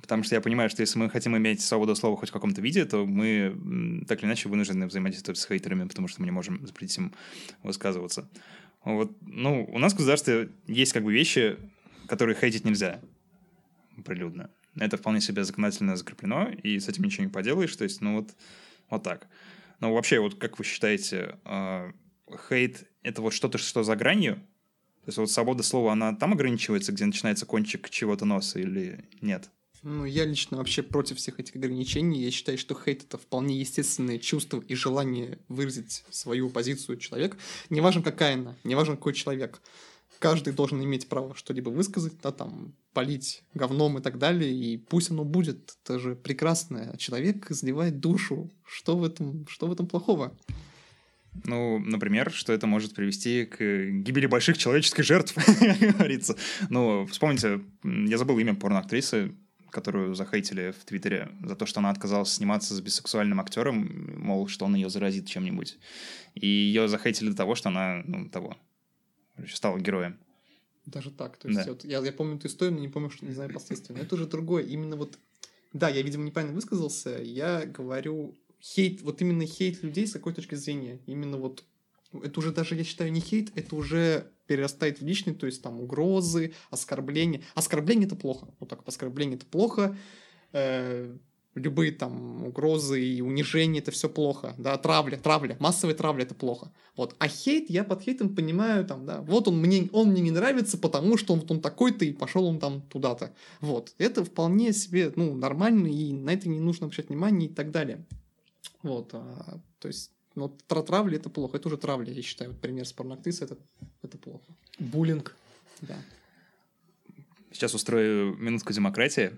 Потому что я понимаю, что если мы хотим иметь свободу слова хоть в каком-то виде, то мы так или иначе вынуждены взаимодействовать с хейтерами, потому что мы не можем запретить им высказываться. Вот, ну, у нас в государстве есть как бы вещи, которые хейтить нельзя прилюдно. Это вполне себе законодательно закреплено, и с этим ничего не поделаешь. То есть, ну вот, вот так. Но вообще, вот как вы считаете, э, хейт — это вот что-то, что за гранью? То есть вот свобода слова, она там ограничивается, где начинается кончик чего-то носа или нет? Ну, я лично вообще против всех этих ограничений. Я считаю, что хейт — это вполне естественное чувство и желание выразить свою позицию человека. Неважно, какая она, неважно, какой человек. Каждый должен иметь право что-либо высказать, да, там, полить говном и так далее, и пусть оно будет. Это же прекрасно. Человек изливает душу. Что в этом, что в этом плохого? Ну, например, что это может привести к гибели больших человеческих жертв, как говорится. Ну, вспомните, я забыл имя порноактрисы, которую захейтили в Твиттере за то, что она отказалась сниматься с бисексуальным актером, мол, что он ее заразит чем-нибудь. И ее захейтили до того, что она, ну, того, стала героем. Даже так. То есть, да. вот, я, я помню эту историю, но не помню, что не знаю последствия. Но это уже другое. Именно вот... Да, я, видимо, неправильно высказался. Я говорю хейт, вот именно хейт людей с какой точки зрения. Именно вот это уже даже, я считаю, не хейт, это уже перерастает в личный, то есть там угрозы, оскорбления. Оскорбление это плохо. Вот так оскорбление это плохо. Э, любые там угрозы и унижения это все плохо. Да, травля, травля, массовая травля это плохо. Вот. А хейт, я под хейтом понимаю, там, да, вот он мне, он мне не нравится, потому что он, вот он такой-то и пошел он там туда-то. Вот. Это вполне себе, ну, нормально, и на это не нужно обращать внимание и так далее. Вот. А, то есть про травли это плохо. Это уже травля, я считаю. Вот пример с порноактрисы это, это плохо. Буллинг. Да. Сейчас устрою минутку демократии.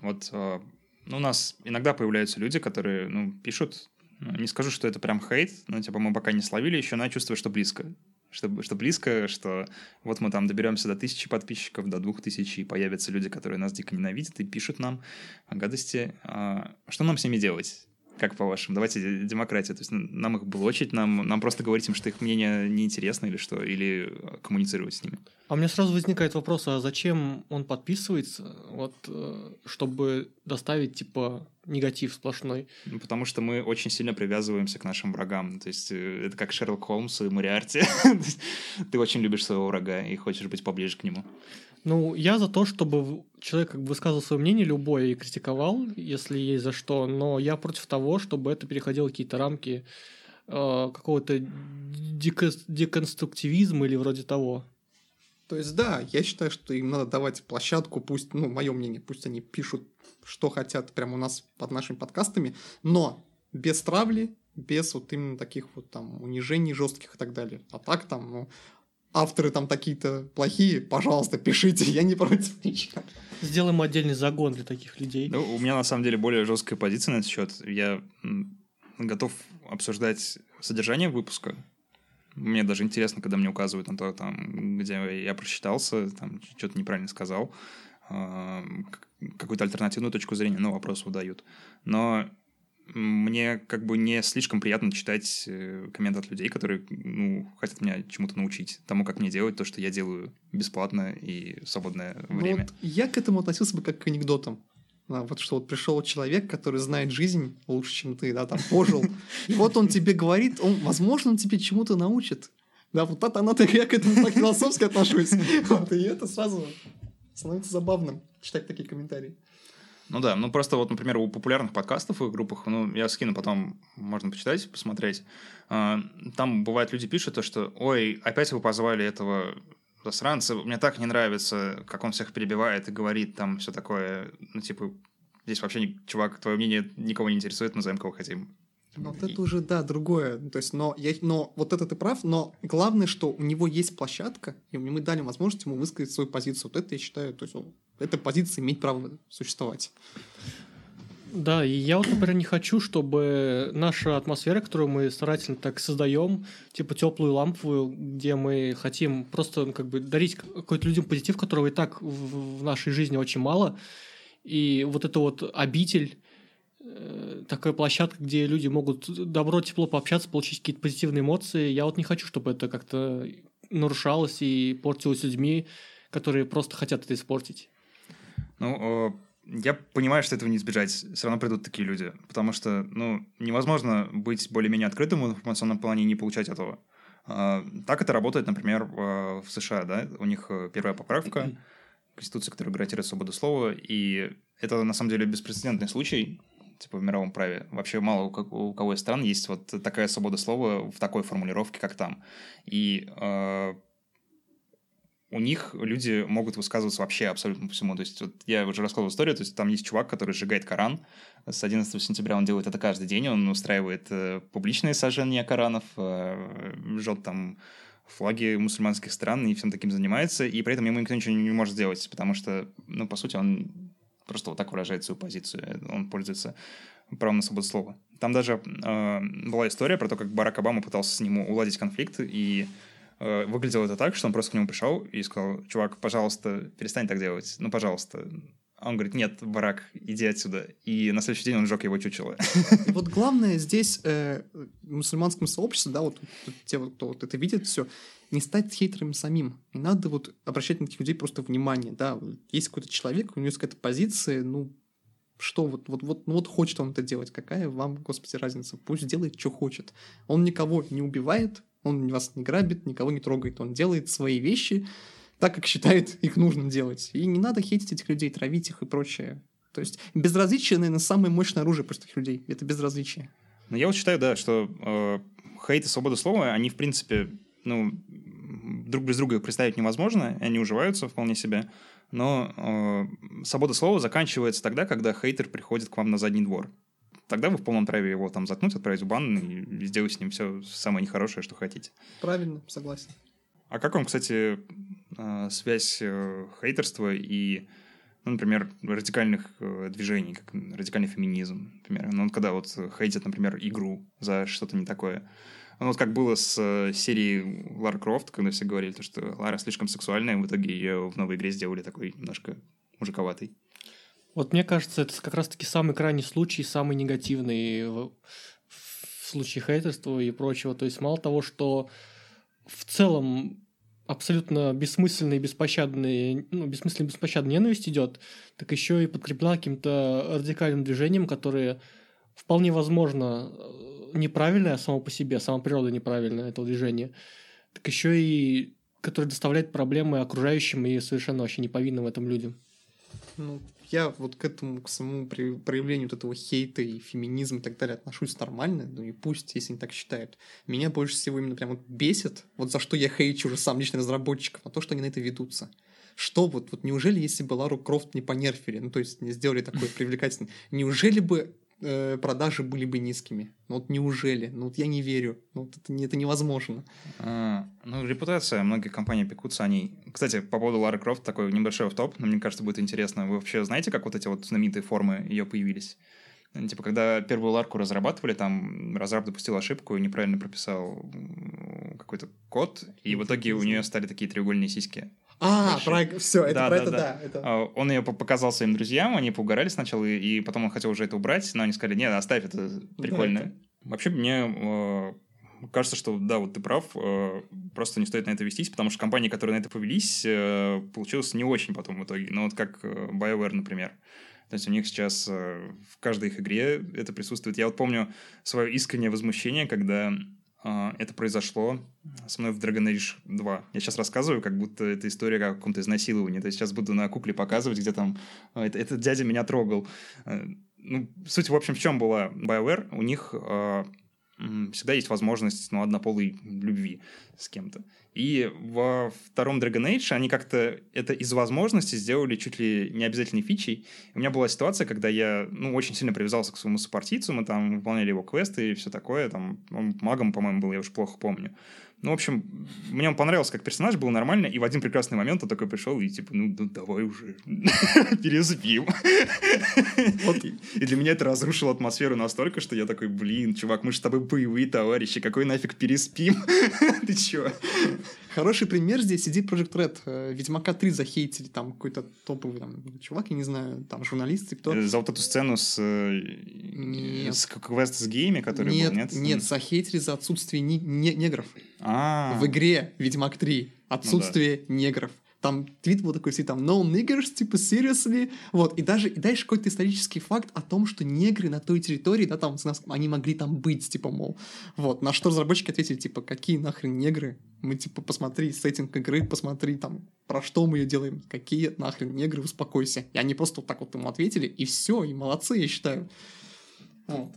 Вот э, ну, у нас иногда появляются люди, которые ну, пишут, ну, не скажу, что это прям хейт, но типа мы пока не словили еще, но я чувствую, что близко. Что, что близко, что вот мы там доберемся до тысячи подписчиков, до двух тысяч, и появятся люди, которые нас дико ненавидят и пишут нам гадости. А, что нам с ними делать? Как по-вашему? Давайте демократия. То есть нам их блочить, нам, нам просто говорить им, что их мнение неинтересно или что? Или коммуницировать с ними? А у меня сразу возникает вопрос, а зачем он подписывается, вот, э, чтобы доставить, типа, негатив сплошной? Ну, потому что мы очень сильно привязываемся к нашим врагам. То есть э, это как Шерлок Холмс и Мариарти. Ты очень любишь своего врага и хочешь быть поближе к нему. Ну, я за то, чтобы человек как бы высказывал свое мнение любое и критиковал, если есть за что, но я против того, чтобы это переходило какие-то рамки э, какого-то деконструктивизма или вроде того. То есть, да, я считаю, что им надо давать площадку, пусть, ну, мое мнение, пусть они пишут, что хотят прямо у нас под нашими подкастами, но без травли, без вот именно таких вот там унижений жестких и так далее. А так там, ну, авторы там такие-то плохие, пожалуйста, пишите, я не против ничего. Сделаем отдельный загон для таких людей. Ну, у меня на самом деле более жесткая позиция на этот счет. Я готов обсуждать содержание выпуска. Мне даже интересно, когда мне указывают на то, там, где я просчитался, там, что-то неправильно сказал, а, какую-то альтернативную точку зрения, ну, вопросу дают. Но мне как бы не слишком приятно читать э, комменты от людей, которые ну, хотят меня чему-то научить, тому, как мне делать то, что я делаю бесплатно и в свободное ну, время. Вот я к этому относился бы как к анекдотам. А, вот что вот пришел человек, который знает жизнь лучше, чем ты, да, там пожил. И вот он тебе говорит, он, возможно, он тебе чему-то научит. Да, вот это она, я к этому так философски отношусь. Вот, и это сразу становится забавным читать такие комментарии. Ну да, ну просто вот, например, у популярных подкастов и группах, ну, я скину потом, можно почитать, посмотреть. А, там бывает люди пишут то, что, ой, опять вы позвали этого засранца, мне так не нравится, как он всех перебивает и говорит там все такое, ну, типа, здесь вообще, чувак, твое мнение никого не интересует, назовем кого хотим. Но вот это уже, да, другое. То есть, но, я, но вот это ты прав, но главное, что у него есть площадка, и мы дали возможность ему высказать свою позицию. Вот это, я считаю, то есть, он, эта позиция имеет право существовать. Да, и я вот, например, не хочу, чтобы наша атмосфера, которую мы старательно так создаем, типа теплую ламповую, где мы хотим просто ну, как бы дарить какой-то людям позитив, которого и так в, нашей жизни очень мало, и вот это вот обитель Э, такая площадка, где люди могут добро, тепло пообщаться, получить какие-то позитивные эмоции. Я вот не хочу, чтобы это как-то нарушалось и портилось людьми, которые просто хотят это испортить. Ну, я понимаю, что этого не избежать. Все равно придут такие люди. Потому что, ну, невозможно быть более-менее открытым в информационном плане и не получать этого. А, так это работает, например, в США, да, у них э, первая поправка Конституции, которая гарантирует свободу слова, и это на самом деле беспрецедентный случай, типа в мировом праве. Вообще мало у кого из стран есть вот такая свобода слова в такой формулировке, как там. И э, у них люди могут высказываться вообще абсолютно по всему. То есть вот я уже рассказывал историю, то есть там есть чувак, который сжигает Коран. С 11 сентября он делает это каждый день, он устраивает э, публичные сожжения Коранов, э, жжет там флаги мусульманских стран и всем таким занимается, и при этом ему никто ничего не может сделать, потому что, ну, по сути, он просто вот так выражает свою позицию. Он пользуется правом на свободу слова. Там даже э, была история про то, как Барак Обама пытался с ним уладить конфликт, и выглядело это так, что он просто к нему пришел и сказал, чувак, пожалуйста, перестань так делать, ну, пожалуйста. А он говорит, нет, Барак, иди отсюда. И на следующий день он сжег его чучело. Вот главное здесь э, в мусульманском сообществе, да, вот, те, кто вот это видит все, не стать хейтером самим. Не надо вот обращать на таких людей просто внимание, да. Есть какой-то человек, у него есть какая-то позиция, ну, что вот, вот, вот, ну вот хочет он это делать, какая вам, господи, разница? Пусть делает, что хочет. Он никого не убивает, он вас не грабит, никого не трогает, он делает свои вещи так, как считает их нужным делать. И не надо хейтить этих людей, травить их и прочее. То есть безразличие, наверное, самое мощное оружие простых людей. Это безразличие. Ну, я вот считаю, да, что э, хейт и свобода слова, они, в принципе, ну, друг без друга представить невозможно, они уживаются вполне себе. Но э, свобода слова заканчивается тогда, когда хейтер приходит к вам на задний двор. Тогда вы в полном праве его там заткнуть, отправить в бан и сделать с ним все самое нехорошее, что хотите. Правильно, согласен. А как вам, кстати, э, связь э, хейтерства и, ну, например, радикальных э, движений, как радикальный феминизм, например? Ну, когда вот хейтят, например, игру за что-то не такое. Ну, вот как было с э, серией Лара Крофт, когда все говорили, то, что Лара слишком сексуальная, в итоге ее в новой игре сделали такой немножко мужиковатый. Вот мне кажется, это как раз-таки самый крайний случай, самый негативный в, в случае хейтерства и прочего. То есть мало того, что в целом абсолютно бессмысленная и беспощадная, ну, бессмысленная и беспощадная ненависть идет, так еще и подкреплена каким-то радикальным движением, которое вполне возможно неправильное само по себе, сама природа неправильная этого движения, так еще и которое доставляет проблемы окружающим и совершенно вообще неповинным в этом людям. Ну, я вот к этому, к самому проявлению вот этого хейта и феминизма и так далее отношусь нормально, ну и пусть, если они так считают. Меня больше всего именно прям вот бесит, вот за что я хейчу уже сам лично разработчиков, на то, что они на это ведутся. Что вот, вот неужели, если бы Лару Крофт не понерфили, ну то есть не сделали такой привлекательный, неужели бы э, продажи были бы низкими. Ну вот неужели? Ну вот я не верю. Ну вот это, это невозможно. А, ну, репутация. Многие компании пекутся о ней. Кстати, по поводу Лары Крофт такой небольшой топ, но мне кажется, будет интересно. Вы вообще знаете, как вот эти вот знаменитые формы ее появились? Типа, когда первую ларку разрабатывали, там разраб допустил ошибку и неправильно прописал какой-то код, и в итоге у нее стали такие треугольные сиськи. А, про... все, это да, про да, это, да. да это... А, он ее показал своим друзьям, они поугорали сначала, и, потом он хотел уже это убрать, но они сказали, нет, оставь, это прикольно. Да, это... Вообще, мне э, кажется, что да, вот ты прав, э, просто не стоит на это вестись, потому что компании, которые на это повелись, э, получилось не очень потом в итоге. Ну вот как э, BioWare, например. То есть у них сейчас э, в каждой их игре это присутствует. Я вот помню свое искреннее возмущение, когда а, это произошло со мной в Dragon Age 2. Я сейчас рассказываю, как будто это история о каком-то изнасиловании. То есть сейчас буду на кукле показывать, где там а, этот дядя меня трогал. Э, ну, суть, в общем, в чем была BioWare? У них а, всегда есть возможность ну, однополой любви с кем-то. И во втором Dragon Age они как-то это из возможности сделали чуть ли не обязательной фичей. У меня была ситуация, когда я ну, очень сильно привязался к своему сопартийцу, мы там выполняли его квесты и все такое. Там, он магом, по-моему, был, я уж плохо помню. Ну, в общем, мне он понравился как персонаж, был нормально, и в один прекрасный момент он такой пришел и типа, ну, ну давай уже, переспим. Вот. И для меня это разрушило атмосферу настолько, что я такой, блин, чувак, мы же с тобой боевые товарищи, какой нафиг переспим? Ты чё? Хороший пример здесь CD Project Red. Э, Ведьмака 3 захейтили, там какой-то топовый там, чувак, я не знаю, там журналисты, кто. Э, за вот эту сцену с, э, нет. с квест с гейми, который нет, был, нет? Нет, захейтили за отсутствие не- не- негров. А-а-а. В игре Ведьмак 3. Отсутствие ну, да. негров. Там твит был такой, там, no niggers, типа, seriously, вот, и даже, и дальше какой-то исторический факт о том, что негры на той территории, да, там, они могли там быть, типа, мол, вот, на что разработчики ответили, типа, какие нахрен негры, мы, типа, посмотри сеттинг игры, посмотри, там, про что мы ее делаем, какие нахрен негры, успокойся, и они просто вот так вот ему ответили, и все, и молодцы, я считаю, вот.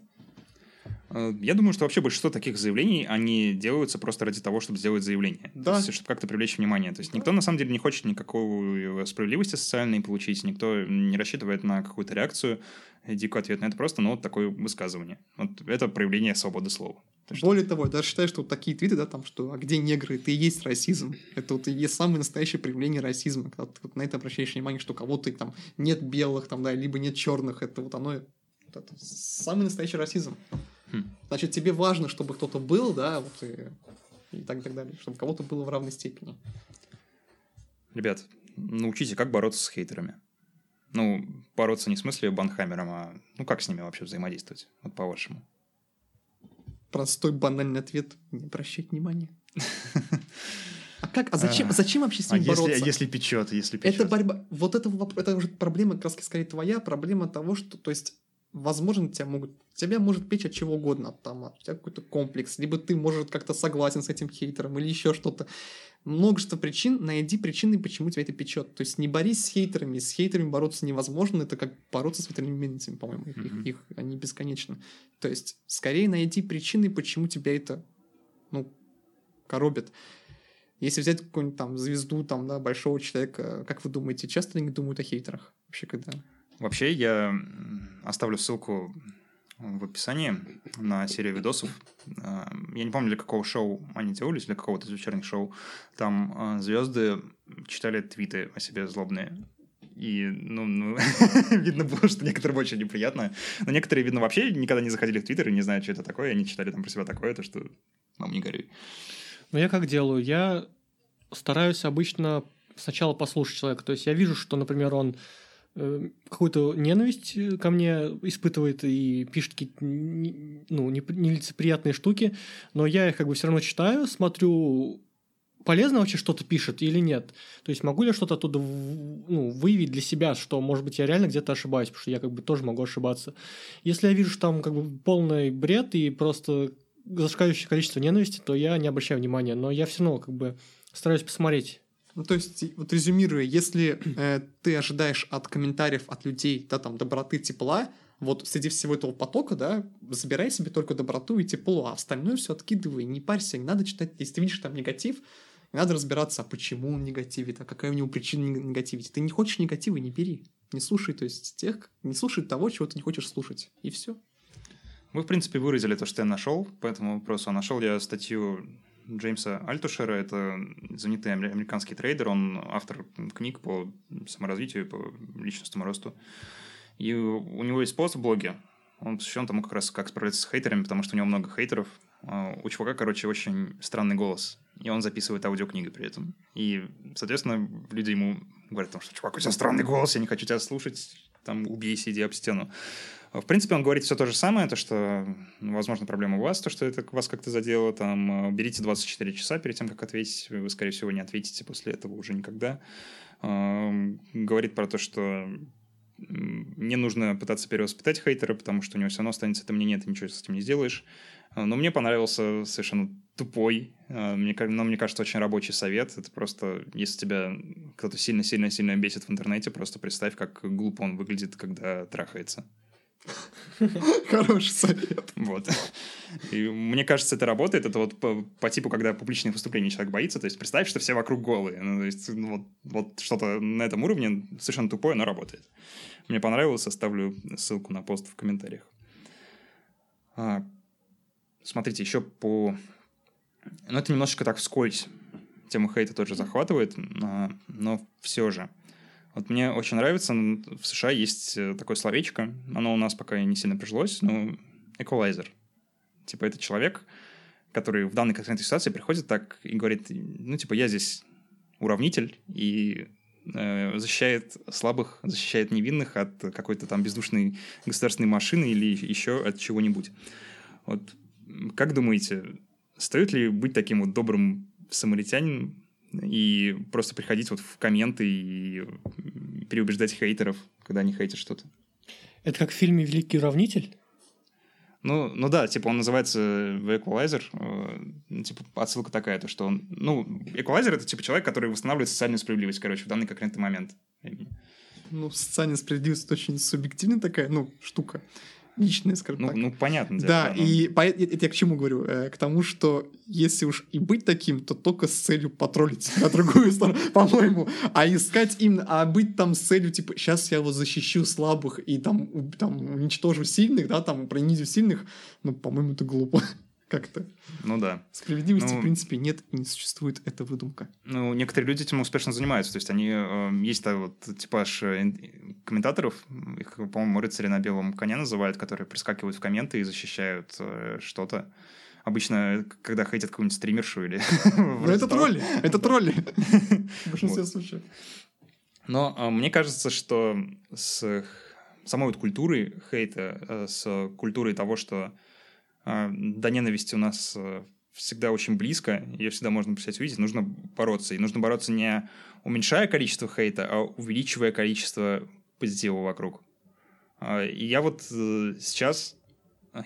Э, я думаю, что вообще большинство таких заявлений, они делаются просто ради того, чтобы сделать заявление. Да. То есть, чтобы как-то привлечь внимание. То есть, никто на самом деле не хочет никакой справедливости социальной получить, никто не рассчитывает на какую-то реакцию, дикий ответ на это просто, ну, вот такое высказывание. Вот это проявление свободы слова. Более того, я даже считаю, что вот такие твиты, да, там, что «а где негры?» Это и есть расизм. Это вот и есть самое настоящее проявление расизма, когда ты вот на это обращаешь внимание, что кого-то там нет белых, там, да, либо нет черных. Это вот оно, вот это самый настоящий расизм. Значит, тебе важно, чтобы кто-то был, да, вот и, и так, так далее, чтобы кого-то было в равной степени. Ребят, научите, как бороться с хейтерами. Ну, бороться не в смысле банхаммером, а ну как с ними вообще взаимодействовать, вот по-вашему? Простой банальный ответ – не обращать внимания. А как? А зачем, а, зачем вообще с ним а бороться? Если, если печет, если печет. Это борьба. Вот это, это уже проблема, как раз скорее твоя проблема того, что, то есть, возможно, тебя могут, тебя может печь от чего угодно, там, у тебя какой-то комплекс, либо ты, может, как-то согласен с этим хейтером или еще что-то. Множество причин, найди причины, почему тебя это печет. То есть не борись с хейтерами, с хейтерами бороться невозможно, это как бороться с ветряными мельницами, по-моему, их, mm-hmm. их, их, они бесконечны. То есть скорее найди причины, почему тебя это, ну, коробит. Если взять какую-нибудь там звезду, там, да, большого человека, как вы думаете, часто они думают о хейтерах? Вообще, когда Вообще, я оставлю ссылку в описании на серию видосов. А, я не помню, для какого шоу они делались, для какого-то из вечерних шоу. Там а, звезды читали твиты о себе злобные. И, ну, ну видно было, что некоторым очень неприятно. Но некоторые, видно, вообще никогда не заходили в Твиттер и не знают, что это такое. Они читали там про себя такое, то что мам, не горюй. Ну, я как делаю? Я стараюсь обычно сначала послушать человека. То есть я вижу, что, например, он какую-то ненависть э, ко мне испытывает и пишет какие-то ну, нелицеприятные штуки, но я их как бы все равно читаю, смотрю, полезно вообще что-то пишет или нет. То есть могу ли что-то оттуда ну, выявить для себя, что, может быть, я реально где-то ошибаюсь, потому что я как бы тоже могу ошибаться. Если я вижу, что там как бы полный бред и просто зашкаливающее количество ненависти, то я не обращаю внимания, но я все равно как бы стараюсь посмотреть ну, то есть, вот резюмируя, если э, ты ожидаешь от комментариев от людей, да, там, доброты, тепла, вот среди всего этого потока, да, забирай себе только доброту и тепло, а остальное все откидывай, не парься, не надо читать, если ты видишь там негатив, не надо разбираться, а почему он негативит, а какая у него причина негативить. Ты не хочешь негатива, не бери. Не слушай, то есть, тех, не слушай того, чего ты не хочешь слушать. И все. Мы, в принципе, выразили то, что я нашел по этому вопросу. А нашел я статью Джеймса Альтушера. Это знаменитый американский трейдер, он автор книг по саморазвитию, по личностному росту. И у него есть пост в блоге, он посвящен тому как раз, как справляться с хейтерами, потому что у него много хейтеров. А у чувака, короче, очень странный голос, и он записывает аудиокниги при этом. И, соответственно, люди ему говорят, что чувак, у тебя странный голос, я не хочу тебя слушать, там, убейся, иди об стену. В принципе, он говорит все то же самое, то, что, возможно, проблема у вас, то, что это вас как-то задело, там, э, берите 24 часа перед тем, как ответить, вы, скорее всего, не ответите после этого уже никогда. Эм, говорит про то, что не нужно пытаться перевоспитать хейтера, потому что у него все равно останется это мнение, ты ничего с этим не сделаешь. Э, но мне понравился совершенно тупой, э, мне, но мне кажется, очень рабочий совет. Это просто, если тебя кто-то сильно-сильно-сильно бесит в интернете, просто представь, как глупо он выглядит, когда трахается. Хороший совет. Вот. И мне кажется, это работает. Это вот по, по типу, когда публичных выступлений человек боится. То есть представь, что все вокруг голые. Ну, то есть ну, вот, вот что-то на этом уровне совершенно тупое, но работает. Мне понравилось, оставлю ссылку на пост в комментариях. А, смотрите, еще по... Ну, это немножечко так вскользь. Тему хейта тоже захватывает, а, но все же. Вот мне очень нравится, в США есть э, такое словечко, оно у нас пока не сильно прижилось, но эквалайзер. Типа это человек, который в данной конкретной ситуации приходит так и говорит, ну, типа, я здесь уравнитель и э, защищает слабых, защищает невинных от какой-то там бездушной государственной машины или еще от чего-нибудь. Вот как думаете, стоит ли быть таким вот добрым самаритянином и просто приходить вот в комменты и переубеждать хейтеров, когда они хейтят что-то. Это как в фильме «Великий уравнитель»? Ну, ну да, типа он называется The Equalizer. Э, типа отсылка такая, то что он... Ну, Equalizer — это типа человек, который восстанавливает социальную справедливость, короче, в данный конкретный момент. Ну, социальная справедливость — это очень субъективная такая, ну, штука личное, скажем ну, так. Ну, понятно. Да, но... и по, это я к чему говорю? Э, к тому, что если уж и быть таким, то только с целью потроллить на другую сторону, по-моему. А искать именно, а быть там с целью, типа, сейчас я вот защищу слабых и там, там уничтожу сильных, да, там принизю сильных, ну, по-моему, это глупо как-то. Ну да. Справедливости, ну, в принципе, нет и не существует. Это выдумка. Ну, некоторые люди этим успешно занимаются. То есть они... Э, есть да, вот типаж э, комментаторов, их, по-моему, рыцари на белом коне называют, которые прискакивают в комменты и защищают э, что-то. Обычно, когда хейтят какую-нибудь стримершу или... Ну, это тролли. Это тролли. В большинстве случаев. Но э, мне кажется, что с самой вот культурой хейта, э, с культурой того, что до ненависти у нас э, всегда очень близко, ее всегда можно представить увидеть, нужно бороться. И нужно бороться не уменьшая количество хейта, а увеличивая количество позитива вокруг. А, и я вот э, сейчас...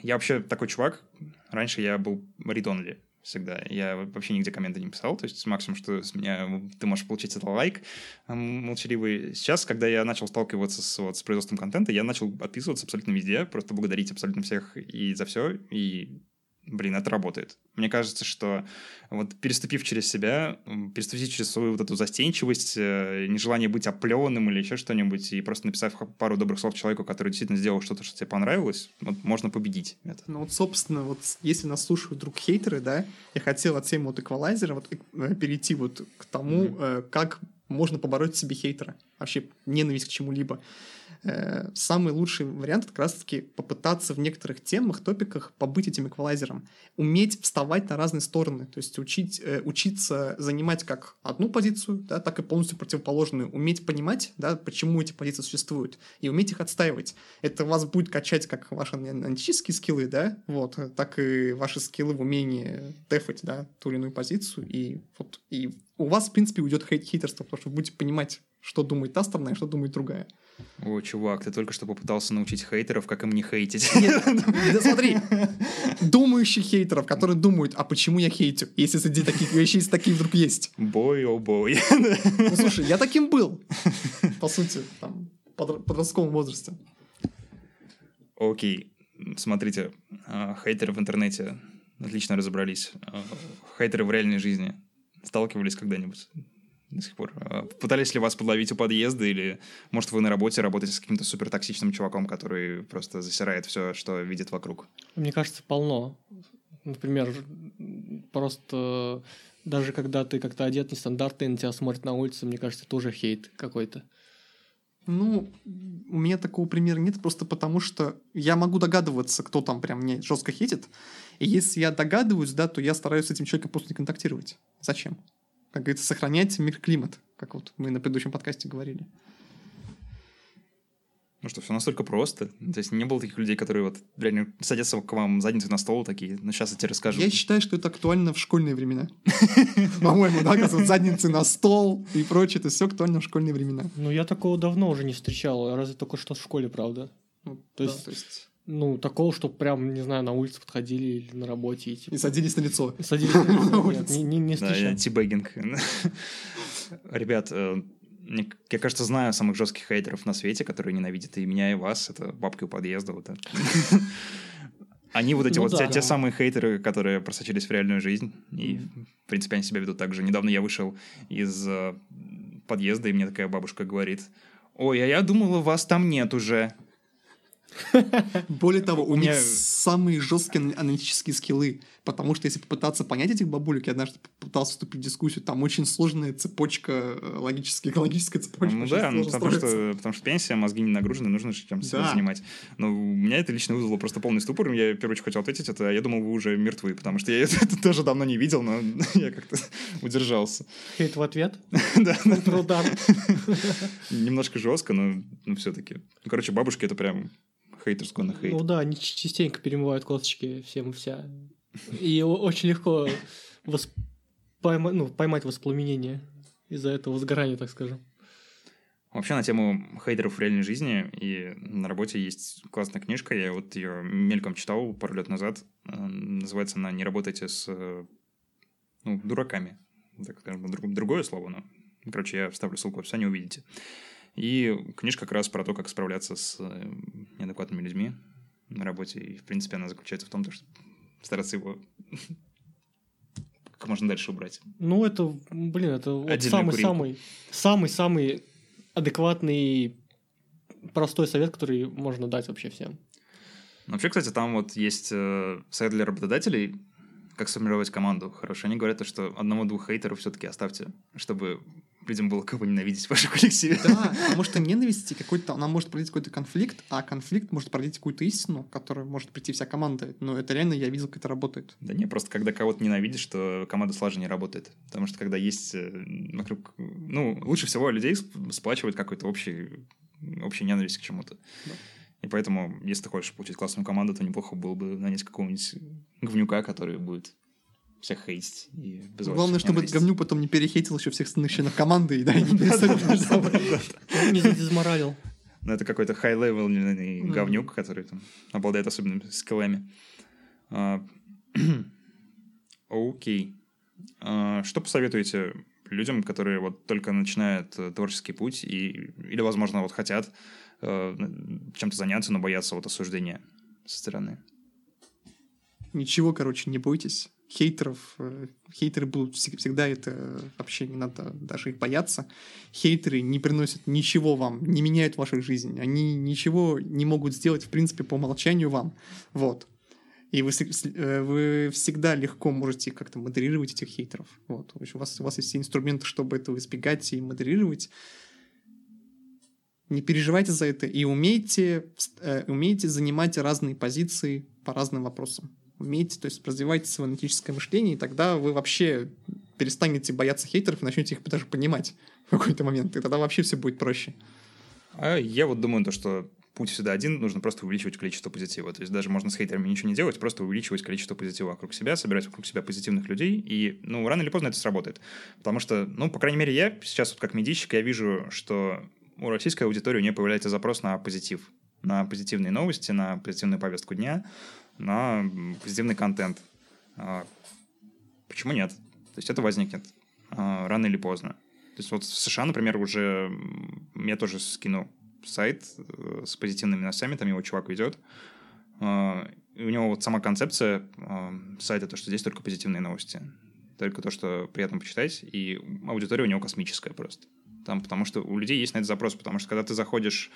Я вообще такой чувак. Раньше я был read всегда. Я вообще нигде комменты не писал. То есть максимум, что с меня ты можешь получить, это лайк молчаливый. Сейчас, когда я начал сталкиваться с, вот, с производством контента, я начал отписываться абсолютно везде, просто благодарить абсолютно всех и за все. И блин, это работает. Мне кажется, что вот переступив через себя, переступив через свою вот эту застенчивость, э, нежелание быть оплеванным или еще что-нибудь, и просто написав пару добрых слов человеку, который действительно сделал что-то, что тебе понравилось, вот можно победить это. Ну вот, собственно, вот если нас слушают вдруг хейтеры, да, я хотел от темы вот эквалайзера вот э, перейти вот к тому, mm-hmm. как можно побороть себе хейтера, вообще ненависть к чему-либо. Э, самый лучший вариант как раз-таки попытаться в некоторых темах, топиках побыть этим эквалайзером. Уметь вставать на разные стороны, то есть учить, э, учиться занимать как одну позицию, да, так и полностью противоположную. Уметь понимать, да, почему эти позиции существуют, и уметь их отстаивать. Это вас будет качать как ваши аналитические скиллы, да, вот, так и ваши скиллы в умении дефать, да, ту или иную позицию, и вот, и у вас, в принципе, уйдет хейт потому что вы будете понимать, что думает та сторона и что думает другая. О, чувак, ты только что попытался научить хейтеров, как им не хейтить. Нет, да смотри, думающих хейтеров, которые думают, а почему я хейтю, если среди таких вещей такие вдруг есть. Бой, о бой. Ну, слушай, я таким был, по сути, там, в подростковом возрасте. Окей, смотрите, а, хейтеры в интернете отлично разобрались. А, хейтеры в реальной жизни сталкивались когда-нибудь? До сих пор. А, пытались ли вас подловить у подъезда, или, может, вы на работе работаете с каким-то супер токсичным чуваком, который просто засирает все, что видит вокруг? Мне кажется, полно. Например, просто даже когда ты как-то одет нестандартно, и на тебя смотрят на улице, мне кажется, тоже хейт какой-то. Ну, у меня такого примера нет, просто потому что я могу догадываться, кто там прям мне жестко хейтит. И если я догадываюсь, да, то я стараюсь с этим человеком просто не контактировать. Зачем? Как говорится, сохранять микроклимат, как вот мы на предыдущем подкасте говорили. Ну что, все настолько просто. То есть не было таких людей, которые вот реально садятся к вам задницей на стол такие, ну сейчас я тебе расскажу. Я считаю, что это актуально в школьные времена. По-моему, да, как задницы на стол и прочее, это все актуально в школьные времена. Ну я такого давно уже не встречал, разве только что в школе, правда? Ну, то есть ну, такого, что прям, не знаю, на улице подходили или на работе. И, типа... и садились на лицо. И садились на лицо, нет, не, не, не встречал. Да, тибэггинг. Ребят, э, я, кажется, знаю самых жестких хейтеров на свете, которые ненавидят и меня, и вас. Это бабки у подъезда. Вот это. Они вот эти ну, вот да, те, да. те самые хейтеры, которые просочились в реальную жизнь. И, в принципе, они себя ведут так же. Недавно я вышел из э, подъезда, и мне такая бабушка говорит, ой, а я думала, вас там нет уже. Более того, у них самые жесткие аналитические скиллы, потому что если попытаться понять этих бабулек, я однажды пытался вступить в дискуссию, там очень сложная цепочка, э, логическая, экологическая цепочка. Ну да, ну, потому, что, потому что пенсия, мозги не нагружены, нужно чем-то да. занимать. Но у меня это лично вызвало просто полный ступор, я в первую очередь хотел ответить это, а я думал, вы уже мертвы, потому что я это тоже давно не видел, но я как-то удержался. Хейт в ответ? Да. Немножко жестко, но все-таки. Ну, короче, бабушки это прям haters gonna hate. Ну да, они частенько перемывают косточки всем и вся. И очень легко восп... пойма, ну, поймать воспламенение из-за этого сгорания, так скажем. Вообще на тему хейтеров в реальной жизни и на работе есть классная книжка, я вот ее мельком читал пару лет назад. Э, называется она «Не работайте с ну, дураками». Так скажем, другое слово, но... Короче, я вставлю ссылку в описании, увидите. И книжка как раз про то, как справляться с э, неадекватными людьми на работе. И, в принципе, она заключается в том, что стараться его как можно дальше убрать. Ну, это, блин, это вот самый-самый, самый-самый адекватный, простой совет, который можно дать вообще всем. Ну, вообще, кстати, там вот есть э, совет для работодателей, как сформировать команду. Хорошо, они говорят, что одного-двух хейтеров все-таки оставьте, чтобы людям было кого ненавидеть в вашем коллективе. Да, потому что ненависть какой-то, она может породить какой-то конфликт, а конфликт может породить какую-то истину, к которой может прийти вся команда. Но это реально я видел, как это работает. Да не, просто когда кого-то ненавидишь, что команда слаженно не работает. Потому что когда есть э, вокруг... Ну, лучше всего людей сплачивает какой-то общий, общий ненависть к чему-то. Да. И поэтому, если ты хочешь получить классную команду, то неплохо было бы нанять какого-нибудь говнюка, который будет всех хейтить. И Главное, чтобы этот говнюк потом не перехейтил еще всех остальных членов команды и да, не задезморалил. Ну, это какой-то high-level говнюк, который там обладает особенными скиллами. А, окей. А, что посоветуете людям, которые вот только начинают э, творческий путь и, или, возможно, вот хотят э, чем-то заняться, но боятся вот осуждения со стороны? Ничего, короче, не бойтесь хейтеров. Э, хейтеры будут всегда это вообще не надо даже их бояться. Хейтеры не приносят ничего вам, не меняют вашу жизнь. Они ничего не могут сделать, в принципе, по умолчанию вам. Вот. И вы, э, вы всегда легко можете как-то модерировать этих хейтеров. Вот. У вас, у вас есть все инструменты, чтобы этого избегать и модерировать. Не переживайте за это и умейте, э, умейте занимать разные позиции по разным вопросам умейте, то есть развивайте свое аналитическое мышление, и тогда вы вообще перестанете бояться хейтеров и начнете их даже понимать в какой-то момент, и тогда вообще все будет проще. А я вот думаю, то, что путь всегда один, нужно просто увеличивать количество позитива. То есть даже можно с хейтерами ничего не делать, просто увеличивать количество позитива вокруг себя, собирать вокруг себя позитивных людей, и, ну, рано или поздно это сработает. Потому что, ну, по крайней мере, я сейчас вот как медийщик, я вижу, что у российской аудитории у нее появляется запрос на позитив, на позитивные новости, на позитивную повестку дня, на позитивный контент. А, почему нет? То есть это возникнет а, рано или поздно. То есть вот в США, например, уже я тоже скину сайт э, с позитивными новостями, там его чувак ведет. А, и у него вот сама концепция сайта, то, что здесь только позитивные новости. Только то, что приятно почитать, и аудитория у него космическая просто. Там, потому что у людей есть на это запрос, потому что когда ты заходишь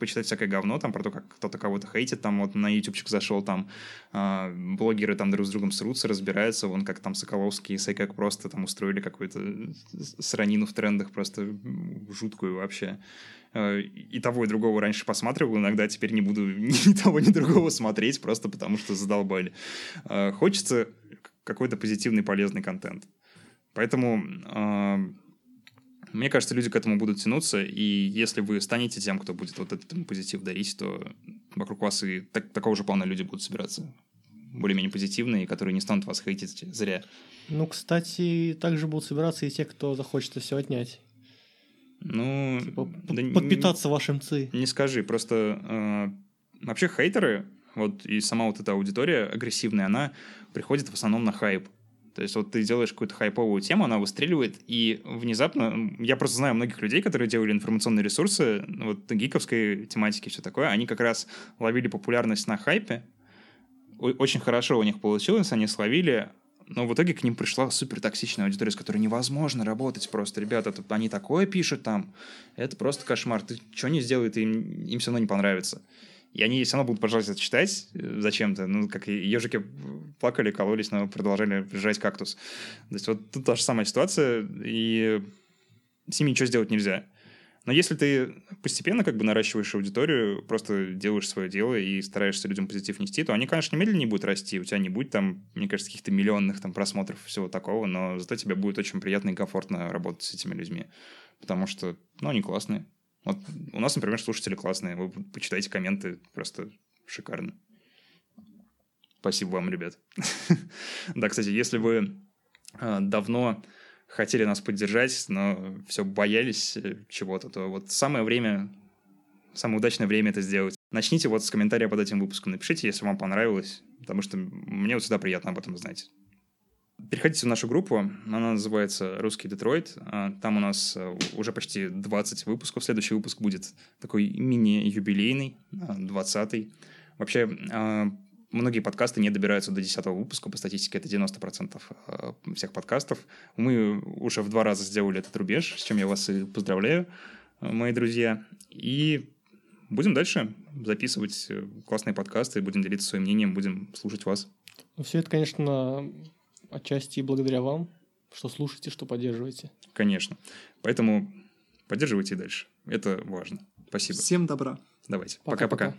почитать всякое говно, там, про то, как кто-то кого-то хейтит, там, вот на ютубчик зашел, там, э, блогеры там друг с другом срутся, разбираются, вон, как там Соколовский и Сайкак просто там устроили какую-то сранину в трендах, просто жуткую вообще. Э, и того, и другого раньше посматривал, иногда теперь не буду ни того, ни другого смотреть, просто потому что задолбали. Э, хочется какой-то позитивный, полезный контент. Поэтому мне кажется, люди к этому будут тянуться, и если вы станете тем, кто будет вот этот позитив дарить, то вокруг вас и так, такого же плана люди будут собираться более-менее позитивные, которые не станут вас хейтить зря. Ну, кстати, также будут собираться и те, кто захочет все отнять. Ну, типа, да подпитаться не, вашим ци. Не скажи, просто э, вообще хейтеры, вот и сама вот эта аудитория агрессивная, она приходит в основном на хайп. То есть вот ты делаешь какую-то хайповую тему, она выстреливает, и внезапно... Я просто знаю многих людей, которые делали информационные ресурсы, вот гиковской тематики, все такое, они как раз ловили популярность на хайпе. Очень хорошо у них получилось, они словили, но в итоге к ним пришла супер токсичная аудитория, с которой невозможно работать просто. Ребята, тут они такое пишут там, это просто кошмар. Ты что не сделает, им, им все равно не понравится. И они все равно будут продолжать это читать э, зачем-то. Ну, как ежики плакали, кололись, но продолжали жрать кактус. То есть вот тут та же самая ситуация, и с ними ничего сделать нельзя. Но если ты постепенно как бы наращиваешь аудиторию, просто делаешь свое дело и стараешься людям позитив нести, то они, конечно, медленнее будут расти. У тебя не будет там, мне кажется, каких-то миллионных там просмотров, всего такого, но зато тебе будет очень приятно и комфортно работать с этими людьми. Потому что, ну, они классные. Вот у нас, например, слушатели классные. Вы почитайте комменты, просто шикарно. Спасибо вам, ребят. да, кстати, если вы э, давно хотели нас поддержать, но все боялись э, чего-то, то вот самое время, самое удачное время это сделать. Начните вот с комментария под этим выпуском. Напишите, если вам понравилось, потому что мне вот всегда приятно об этом знать. Переходите в нашу группу, она называется «Русский Детройт». А, там у нас э, уже почти 20 выпусков. Следующий выпуск будет такой мини-юбилейный, 20-й. А, Вообще, а, многие подкасты не добираются до 10 выпуска. По статистике это 90% всех подкастов. Мы уже в два раза сделали этот рубеж, с чем я вас и поздравляю, мои друзья. И будем дальше записывать э, классные подкасты, будем делиться своим мнением, будем слушать вас. Ну, все это, конечно, отчасти и благодаря вам, что слушаете, что поддерживаете. Конечно. Поэтому поддерживайте дальше. Это важно. Спасибо. Всем добра. Давайте. Пока-пока.